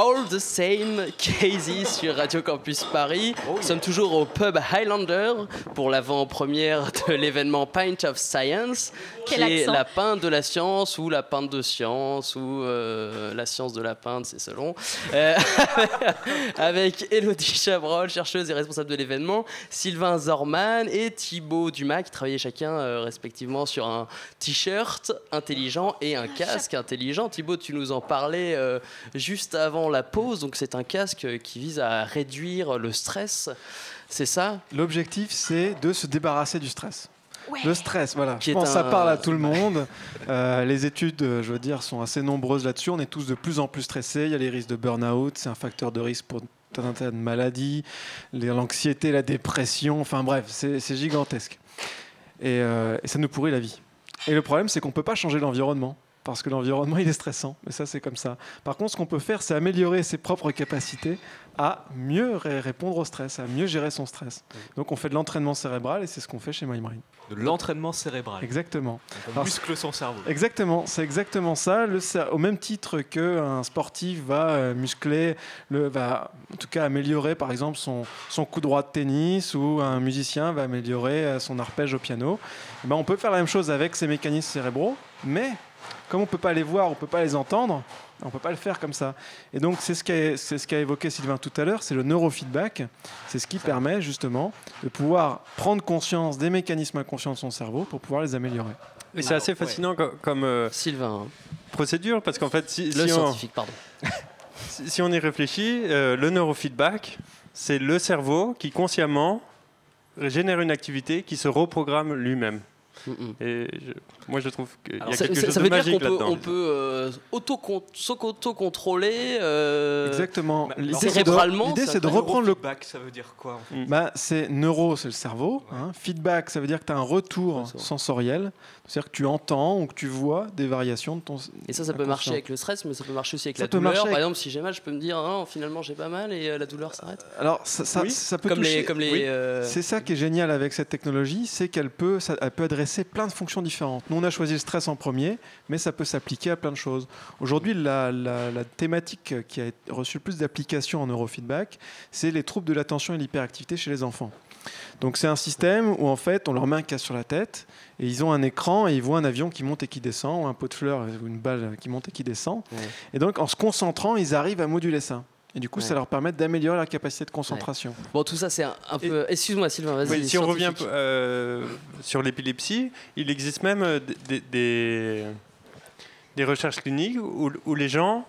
All the Same, Casey sur Radio Campus Paris. Nous sommes toujours au pub Highlander pour l'avant-première de l'événement Pint of Science, qui Quel est accent. la pinte de la science ou la pinte de science ou euh, la science de la pinte, c'est selon. Euh, avec Elodie Chabrol, chercheuse et responsable de l'événement, Sylvain Zorman et Thibaut Dumas qui travaillaient chacun euh, respectivement sur un t-shirt intelligent et un casque intelligent. Thibaut, tu nous en parlais euh, juste avant la pause, donc c'est un casque qui vise à réduire le stress, c'est ça? L'objectif, c'est de se débarrasser du stress. Le stress, voilà. Qui Je pense que ça un- parle à tout le monde. Euh, les études, euh, je veux dire, sont assez nombreuses là-dessus. On est tous de plus en plus stressés. Il y a les risques de burn-out. C'est un facteur de risque pour tout un tas de maladies. L'anxiété, la dépression. Enfin bref, c'est c'est gigantesque. Et, euh, et ça nous pourrit la vie. Et le problème, c'est qu'on ne peut pas changer l'environnement. Parce que l'environnement, il est stressant. Mais ça, c'est comme ça. Par contre, ce qu'on peut faire, c'est améliorer ses propres capacités à mieux ré- répondre au stress, à mieux gérer son stress. Donc, on fait de l'entraînement cérébral et c'est ce qu'on fait chez MyBrain. De l'entraînement cérébral. Exactement. On Alors, muscle son cerveau. Exactement, c'est exactement ça. Le, au même titre qu'un sportif va euh, muscler, le, va en tout cas améliorer par exemple son, son coup droit de tennis ou un musicien va améliorer euh, son arpège au piano, ben, on peut faire la même chose avec ces mécanismes cérébraux, mais comme on ne peut pas les voir, on ne peut pas les entendre, on ne peut pas le faire comme ça. Et donc c'est ce qu'a ce évoqué Sylvain tout à l'heure, c'est le neurofeedback. C'est ce qui permet justement de pouvoir prendre conscience des mécanismes inconscients de son cerveau pour pouvoir les améliorer. Et c'est assez fascinant co- comme, euh, Sylvain, procédure parce qu'en fait, si, le si on, scientifique, pardon. si- si on y réfléchit, euh, le neurofeedback, c'est le cerveau qui consciemment génère une activité qui se reprogramme lui-même. Mm, mm. Et je- moi, je trouve qu'il y a Alors, ça, quelque ça- chose ça de veut dire magique qu'on peut, là-dedans. on peut euh, auto-con- s'auto-contrôler euh, Exactement. bah, L'idée, c'est de- cérébralement, L'idée, ça c'est de fait reprendre le. Feedback, ça veut dire quoi en fait? Mm. Bah, c'est neuro, c'est le cerveau. hein. Feedback, ça veut dire que tu as un retour sensoriel. C'est-à-dire que tu entends ou que tu vois des variations de ton. Et ça, ça peut marcher avec le stress, mais ça peut marcher aussi avec Ça la peut douleur. marcher Par exemple, si j'ai mal, je peux me dire, Ah non, finalement, j'ai pas mal et euh, la douleur s'arrête. Alors, ça, ça, Oui. ça peut Comme toucher. les, comme les. oui. euh, C'est ça qui est génial avec cette technologie, c'est qu'elle peut, ça- elle peut adresser plein de fonctions différentes. Nous, on a choisi le stress en premier, mais ça peut s'appliquer à plein de choses. Aujourd'hui, la, la- la thématique qui a reçu le plus d'applications en neurofeedback, c'est les troubles de l'attention et l'hyperactivité chez les enfants. Donc, c'est un système où, en fait, on leur met un casque sur la tête, et ils ont un écran, et ils voient un avion qui monte et qui descend, ou un pot de fleurs, ou une balle qui monte et qui descend. Ouais. Et donc, en se concentrant, ils arrivent à moduler ça. Et du coup, Ouais. ça leur permet d'améliorer leur capacité de concentration. Bon, tout ça, c'est un, un peu. Excuse-moi, Sylvain, vas-y. Oui, si on revient euh, sur l'épilepsie, il existe même euh, des, des, des recherches cliniques où, où les gens,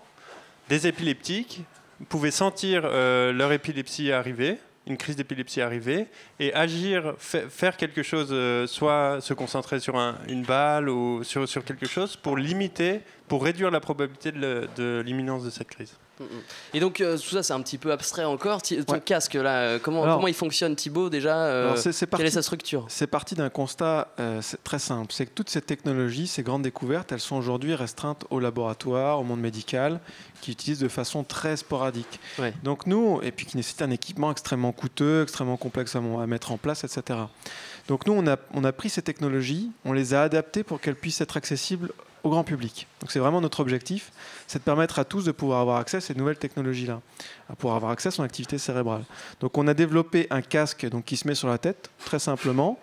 des épileptiques, pouvaient sentir euh, leur épilepsie arriver, une crise d'épilepsie arriver, et agir, fa- faire quelque chose, euh, soit se concentrer sur un- une balle ou sur, sur quelque chose pour limiter, pour réduire la probabilité de l'imminence de cette crise. Mm, mm. Et donc, euh, tout ça, c'est un petit peu abstrait encore. Ti- Ton Ouais. casque, là, euh, comment, Alors- comment il fonctionne, Thibaut, déjà euh, Alors, c'est- c'est Quelle est sa structure? C'est parti d'un constat euh, c'est très simple. C'est que toutes ces technologies, ces grandes découvertes, elles sont aujourd'hui restreintes au laboratoire, au monde médical, qui utilisent de façon très sporadique. Ouais. Donc nous, et puis qui nécessite un équipement extrêmement coûteux, extrêmement complexe à, mon- à mettre en place, etc. Donc nous, on a, on a pris ces technologies, on les a adaptées pour qu'elles puissent être accessibles au grand public. Donc c'est vraiment notre objectif, c'est de permettre à tous de pouvoir avoir accès à ces nouvelles technologies-là, à pouvoir avoir accès à son activité cérébrale. Donc on a développé un casque donc, qui se met sur la tête, très simplement.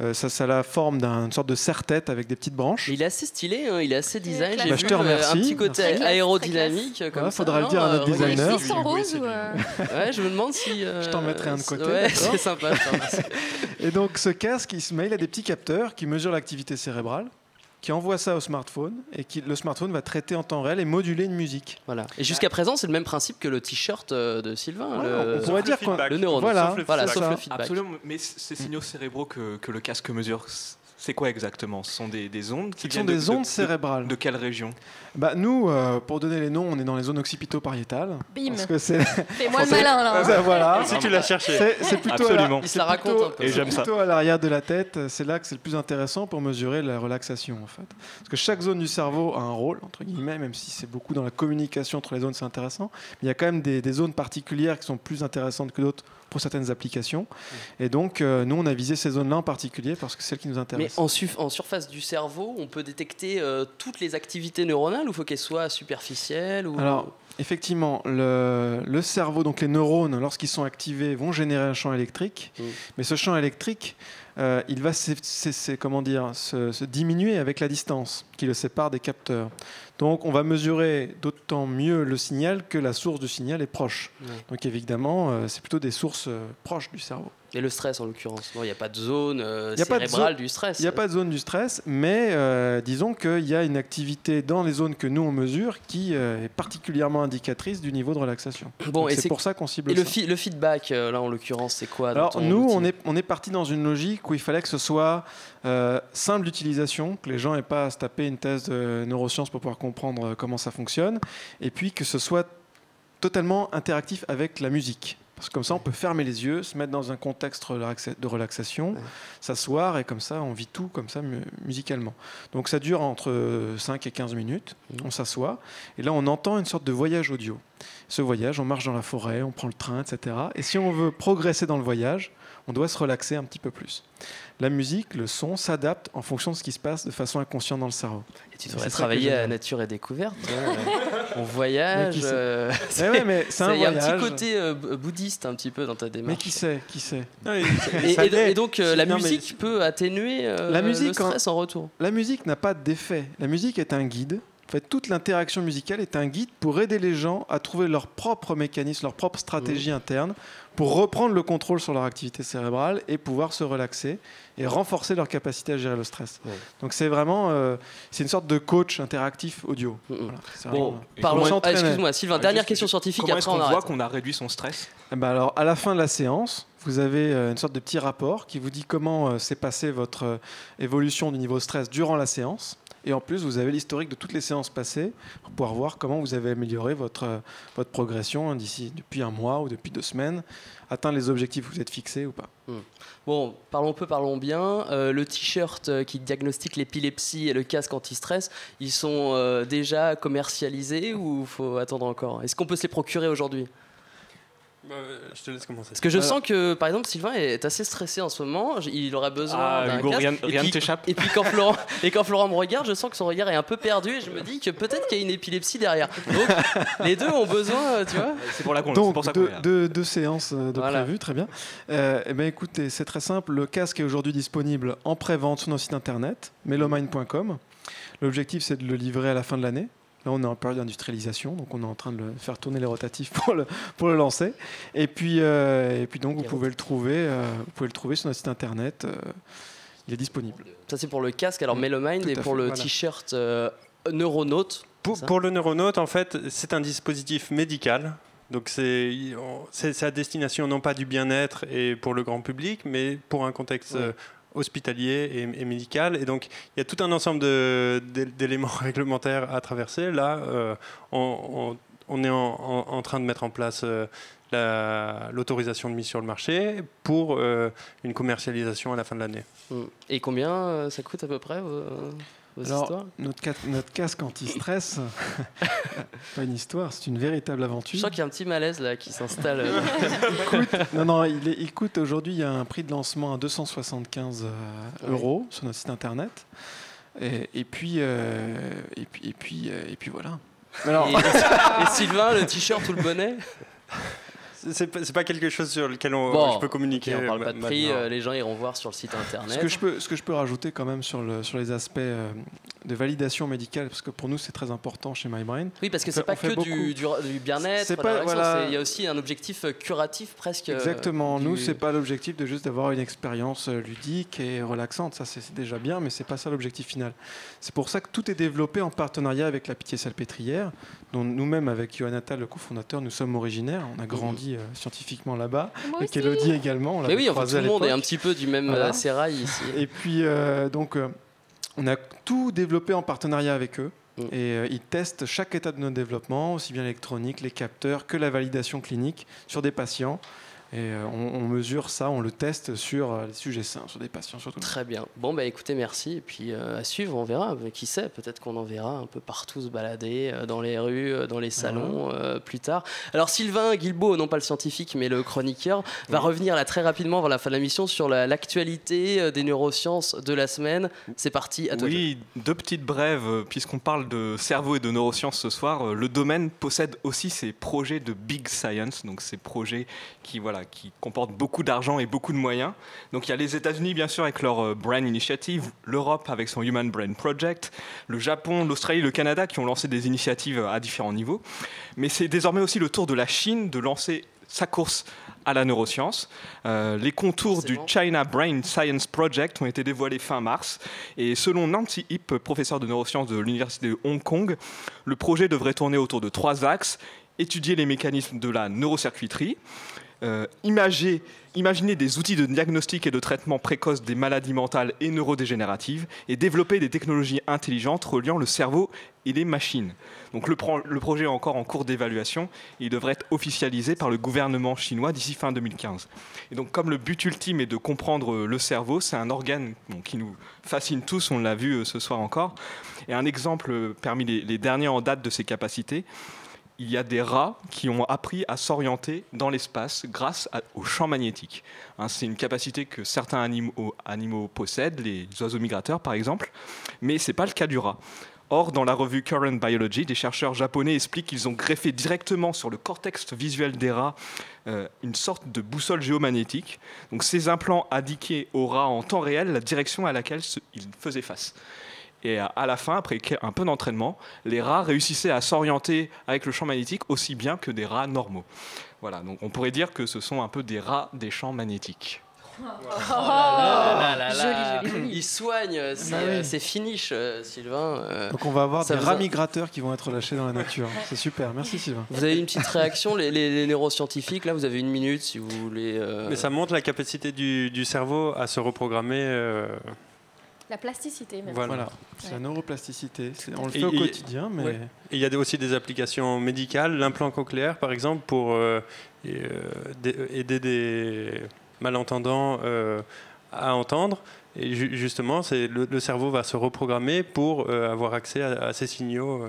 Euh, ça, ça a la forme d'une sorte de serre-tête avec des petites branches. Il est assez stylé, hein, il est assez design. J'ai Bah, vu je te euh, un remercie. petit côté aérodynamique. Comme Voilà, ça, faudra le dire à notre euh, designer. Roses ou. Ouais, je me demande si. euh, Je t'en mettrai un de côté, Ouais, c'est sympa. je. Et donc ce casque, il se met, il a des petits capteurs qui mesurent l'activité cérébrale, qui envoient ça au smartphone, et qui, le smartphone va traiter en temps réel et moduler une musique. Voilà. Et jusqu'à présent, c'est le même principe que le t-shirt euh, de Sylvain. Voilà, le... on pourrait dire le le neurone. Voilà, Sauf le Voilà, feedback. sauf ça. le feedback. Absolument, mais ces signaux cérébraux que, que le casque mesure, c'est quoi exactement? Ce sont des, des ondes qui Ce sont viennent des de- ondes de- cérébrales. De quelle région? Bah, nous, euh, pour donner les noms, on est dans les zones occipito-pariétales. Bim Parce que c'est Fais-moi le malin là. Voilà. Si tu l'as cherché. C'est plutôt, à la- Absolument. Il se c'est la raconte plutôt- un peu. Et j'aime ça. plutôt à l'arrière de la tête, c'est là que c'est le plus intéressant pour mesurer la relaxation en fait. Parce que chaque zone du cerveau a un rôle, entre guillemets, même si c'est beaucoup dans la communication entre les zones, c'est intéressant. Mais il y a quand même des, des zones particulières qui sont plus intéressantes que d'autres pour certaines applications. Et donc, euh, nous, on a visé ces zones-là en particulier parce que c'est celles qui nous Mais intéressent. en, surface du cerveau, on peut détecter euh, toutes les activités neuronales ou faut qu'elles soient superficielles ou... Alors, effectivement, le, le cerveau, donc les neurones, lorsqu'ils sont activés, vont générer un champ électrique. Mm. Mais ce champ électrique, euh, il va s'é- comment dire, se, se diminuer avec la distance qui le sépare des capteurs. Donc on va mesurer d'autant mieux le signal que la source du signal est proche. Donc évidemment, euh, c'est plutôt des sources euh, proches du cerveau. Et le stress en l'occurrence. Non, il n'y a pas de zone euh, Il y a pas de cérébrale zone- du stress. Il n'y a pas de zone du stress, mais euh, disons qu'il y a une activité dans les zones que nous on mesure qui euh, est particulièrement indicatrice du niveau de relaxation. Bon, Donc et c'est pour ça qu'on cible Et le, ça. fi- le feedback, là en l'occurrence, c'est quoi Alors nous, outil on est, on est parti dans une logique où il fallait que ce soit simple d'utilisation, que les gens n'aient pas à se taper une thèse de neurosciences pour pouvoir comprendre comment ça fonctionne, et puis que ce soit totalement interactif avec la musique. Parce que comme ça, on peut fermer les yeux, se mettre dans un contexte de relaxation, s'asseoir, et comme ça, on vit tout comme ça mu- musicalement. Donc ça dure entre 5 et 15 minutes, on s'assoit, et là, on entend une sorte de voyage audio. Ce voyage, on marche dans la forêt, on prend le train, etc. Et si on veut progresser dans le voyage, on doit se relaxer un petit peu plus. La musique, le son s'adapte en fonction de ce qui se passe de façon inconsciente dans le cerveau. Et tu devrais travailler à. Nature et Découverte. euh, on voyage. Mais euh, ouais, mais Il y a un petit côté euh, bouddhiste un petit peu dans ta Mais démarche. qui sait, qui sait Et, donc euh, la Non, mais musique peut atténuer euh, La musique, le stress en retour. La musique n'a pas d'effet. La musique est un guide. En fait, toute l'interaction musicale est un guide pour aider les gens à trouver leur propre mécanisme, leur propre stratégie interne, pour reprendre le contrôle sur leur activité cérébrale et pouvoir se relaxer et renforcer leur capacité à gérer le stress. Ouais. Donc c'est vraiment, euh, c'est une sorte de coach interactif audio. Mm, mm. Voilà, c'est Bon, parlons. Ah. Excuse-moi, Sylvain. Ah, dernière question scientifique. Comment Après, est-ce qu'on on voit qu'on a réduit son stress? Eh ben alors, à la fin de la séance, vous avez euh, une sorte de petit rapport qui vous dit comment euh, s'est passée votre évolution du niveau stress durant la séance. Et en plus, vous avez l'historique de toutes les séances passées pour pouvoir voir comment vous avez amélioré votre, euh, votre progression d'ici depuis un mois ou depuis deux semaines, atteint les objectifs que vous êtes fixés ou pas. Bon, parlons peu, parlons bien. Euh, le t-shirt euh, qui diagnostique l'épilepsie et le casque anti-stress, ils sont déjà commercialisés ou faut attendre encore? Est-ce qu'on peut se les procurer aujourd'hui? Je te laisse commencer. Parce que je Alors- sens que, par exemple, Sylvain est assez stressé en ce moment. Il aurait besoin Ah, d'un Hugo, casque. rien- ne t'échappe. Et puis quand Florent et quand Florent me regarde, je sens que son regard est un peu perdu et je me dis que peut-être qu'il y a une épilepsie derrière. Donc les deux ont besoin, euh, tu vois. C'est pour, la con- Donc, pour ça qu'on deux, est là. deux- deux séances de Voilà. prévues, très bien. Euh, eh ben, écoutez, c'est très simple. Le casque est aujourd'hui disponible en pré-vente sur notre site internet, melomine.com. L'objectif, c'est de le livrer à la fin de l'année. Là, on est en période d'industrialisation, donc on est en train de le faire tourner les rotatifs pour le, pour le lancer. Et puis, euh, et puis donc, vous pouvez le trouver, euh, vous pouvez le trouver sur notre site internet. euh, il est disponible. Ça c'est pour le casque. Alors Melomind et pour fait, le voilà. t-shirt euh, Neuronaute. Pour, le neuronaute, en fait, c'est un dispositif médical. Donc c'est sa destination non pas du bien-être et pour le grand public, mais pour un contexte Ouais. Hospitalier et, médical. Et donc il y a tout un ensemble d'éléments réglementaires à traverser. Là, euh, on, est en, train de mettre en place euh, la- l'autorisation de mise sur le marché pour euh, une commercialisation à la fin de l'année. Et combien ça coûte à peu près vos, vos Alors, histoires notre, ca- notre casque anti-stress, pas une histoire, c'est une véritable Je aventure. sens qu'il y a un petit malaise là qui s'installe. Non, non, il, est- il coûte aujourd'hui, il y a un prix de lancement à 275 euh, Ouais. euros sur notre site internet. Et, et puis, euh, et puis, et puis, euh, et puis voilà. Alors, Et, et Sylvain, le t-shirt ou le bonnet? C'est- pas, pas quelque chose sur lequel on, Bon, je peux communiquer. Ok, on parle pas de prix, maintenant. euh, les gens iront voir sur le site internet. ce que, je peux, ce que je peux rajouter quand même sur, le, sur les aspects euh, de validation médicale, parce que pour nous c'est très important chez MyBrain. Oui, parce que c'est pas que du, beaucoup. du- du bien-être, relaxation, voilà. il y a aussi un objectif euh, curatif presque. euh, Exactement. du- Nous, c'est pas l'objectif de juste d'avoir une expérience ludique et relaxante. Ça, c'est déjà bien, mais c'est pas ça l'objectif final. C'est pour ça que tout est développé en partenariat avec la Pitié-Salpêtrière, dont nous-mêmes, avec Johan Attal, le cofondateur, nous sommes originaires. On a grandi euh, scientifiquement là-bas. Moi Et aussi. Elodie également. On Mais oui, enfin, tout le monde est un petit peu du même Voilà. euh, sérail ici. Et puis, euh, donc, euh, on a tout développé en partenariat avec eux. Mm. Et euh, ils testent chaque état de notre développement, aussi bien l'électronique, les capteurs, que la validation clinique sur des patients. Et euh, on, on mesure ça, on le teste sur euh, les sujets sains, sur des patients surtout. Très bien. Bon, bah écoutez, merci. Et puis euh, à suivre, on verra. Mais qui sait, peut-être qu'on en verra un peu partout se balader, euh, dans les rues, dans les salons, euh, plus tard. Alors Sylvain Guilbeault, non pas le scientifique, mais le chroniqueur, va revenir là très rapidement avant la fin de la mission sur la- l'actualité des neurosciences de la semaine. C'est parti, à toi. Oui, deux petites brèves, puisqu'on parle de cerveau et de neurosciences ce soir. Le domaine possède aussi ses projets de big science, donc ces projets qui, voilà, qui comportent beaucoup d'argent et beaucoup de moyens. Donc il y a les États-Unis, bien sûr, avec leur euh, Brain Initiative, l'Europe avec son Human Brain Project, le Japon, l'Australie, le Canada qui ont lancé des initiatives à différents niveaux. Mais c'est désormais aussi le tour de la Chine de lancer sa course à la neuroscience. Euh, les contours du China Brain Science Project ont été dévoilés fin mars. Et selon Nancy Ip, professeur de neurosciences de l'Université de Hong Kong, le projet devrait tourner autour de trois axes. Étudier les mécanismes de la neurocircuiterie, euh, imaginer des outils de diagnostic et de traitement précoce des maladies mentales et neurodégénératives et développer des technologies intelligentes reliant le cerveau et les machines. Donc le, pro- le projet est encore en cours d'évaluation et il devrait être officialisé par le gouvernement chinois d'ici fin 2015. Et donc comme le but ultime est de comprendre euh, le cerveau, c'est un organe qui nous fascine tous, on l'a vu euh, ce soir encore. Et un exemple parmi les derniers en date de ses capacités, il y a des rats qui ont appris à s'orienter dans l'espace grâce au champ magnétique. Hein, c'est une capacité que certains animaux, possèdent, les oiseaux migrateurs par exemple, mais ce n'est pas le cas du rat. Or, dans la revue Current Biology, des chercheurs japonais expliquent qu'ils ont greffé directement sur le cortex visuel des rats euh, une sorte de boussole géomagnétique. Donc, ces implants indiquaient aux rats en temps réel la direction à laquelle ils faisaient face. Et à la fin, après un peu d'entraînement, les rats réussissaient à s'orienter avec le champ magnétique aussi bien que des rats normaux. Voilà, donc on pourrait dire que ce sont un peu des rats des champs magnétiques. Oh là là là Joli, là. joli, joli. Il soigne ses, oui. ses finishes, Sylvain. Donc on va avoir Ça des rats a- migrateurs qui vont être lâchés dans la nature. C'est super, merci Sylvain. Vous avez une petite réaction, les, les- les neuroscientifiques, là, vous avez une minute si vous voulez. euh, Mais ça montre la capacité du, du cerveau à se reprogrammer. euh, La plasticité, même. Voilà. Voilà, c'est la neuroplasticité. C'est- On le Et- fait au et- quotidien, mais ouais. Et il y a aussi des applications médicales, l'implant cochléaire par exemple, pour euh, euh, aider des malentendants euh, à entendre. Et ju- justement, c'est le, le cerveau va se reprogrammer pour euh, avoir accès à, à ces signaux. euh,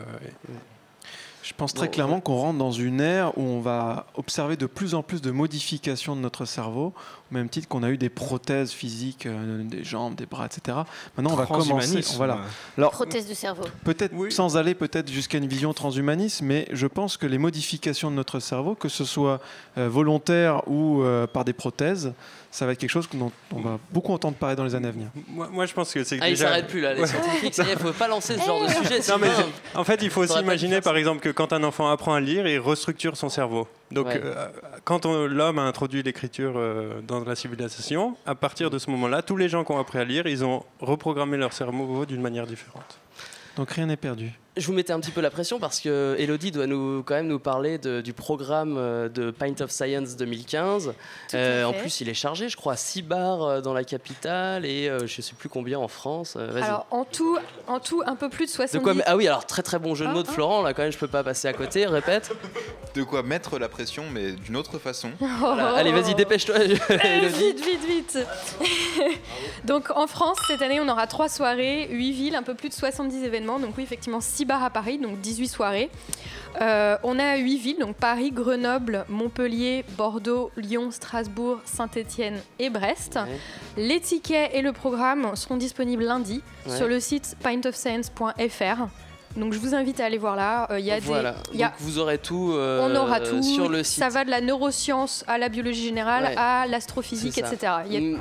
je pense très clairement qu'on rentre dans une ère où on va observer de plus en plus de modifications de notre cerveau, au même titre qu'on a eu des prothèses physiques, euh, des jambes, des bras, etc. Maintenant, on va commencer. Voilà. Alors, Prothèse de cerveau. Peut-être sans aller peut-être jusqu'à une vision transhumaniste, mais je pense que les modifications de notre cerveau, que ce soit euh, volontaire ou euh, par des prothèses, ça va être quelque chose dont on va beaucoup entendre parler dans les années à venir. Moi, moi, je pense que c'est Ah, il déjà. s'arrête plus là, les Ouais. scientifiques, y est, faut pas lancer ce genre de sujet. Non, mais en fait, il faut aussi imaginer, par exemple, que quand un enfant apprend à lire, il restructure son cerveau. Donc, Ouais. euh, quand l'homme a introduit l'écriture euh, dans la civilisation, à partir de ce moment-là, tous les gens qui ont appris à lire, ils ont reprogrammé leur cerveau d'une manière différente. Donc rien n'est perdu. Je vous mettais un petit peu la pression parce que Elodie doit nous, quand même nous parler de- du programme euh, de Pint of Science 2015. Tout à Euh, en plus, il est chargé, je crois, à 6 bars euh, dans la capitale et euh, je sais plus combien en France. Euh. Alors, en tout, en tout, un peu plus de De 70. quoi Ah oui, alors très très bon jeu de Ah, mots de ah. Florent, là quand même, je peux pas passer à côté. Répète. De quoi mettre la pression, mais d'une autre façon. Voilà. Allez, vas-y, dépêche-toi, Elodie. Vite, vite, vite. Donc en France, cette année, on aura trois soirées, 8 villes, un peu plus de 70 événements. Donc oui, effectivement, 6 bars à Paris, donc 18 soirées. Euh, on a 8 villes, donc Paris, Grenoble, Montpellier, Bordeaux, Lyon, Strasbourg, Saint-Étienne et Brest. Les tickets et le programme seront disponibles lundi Ouais. sur le site pintofscience.fr. Donc je vous invite à aller voir là. Euh, Il y a voilà. des, il y a Donc vous aurez tout. euh, on aura tout. sur le site. Ça va de la neuroscience à la biologie générale, Ouais. à l'astrophysique, etc. Il y a- Mm,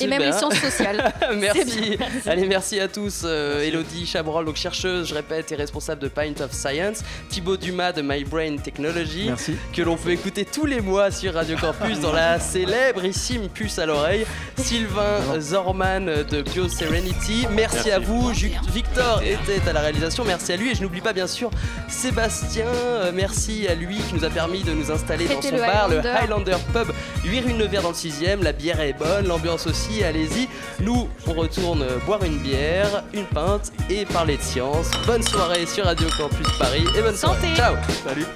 Et même les sciences sociales. merci. Allez, merci à tous. Euh, Elodie Chabrol, donc chercheuse, je répète, et responsable de Pint of Science. Thibaut Dumas de My Brain Technology. Merci. Que l'on peut écouter tous les mois sur Radio Campus dans la célébrissime puce à l'oreille. Sylvain Zorman de Bio Serenity. Merci, à vous. Victor était à la réalisation. Merci à lui. Et je n'oublie pas, bien sûr, Sébastien. Euh, merci à lui qui nous a permis de nous installer dans son le bar, le Highlander. Highlander Pub, 8 rue Nevers dans le 6ème. La bière est bonne, l'ambiance aussi. Allez-y. Nous, on retourne boire une bière, une pinte et parler de science. Bonne soirée sur Radio Campus Paris et bonne Santé. soirée. Ciao. Salut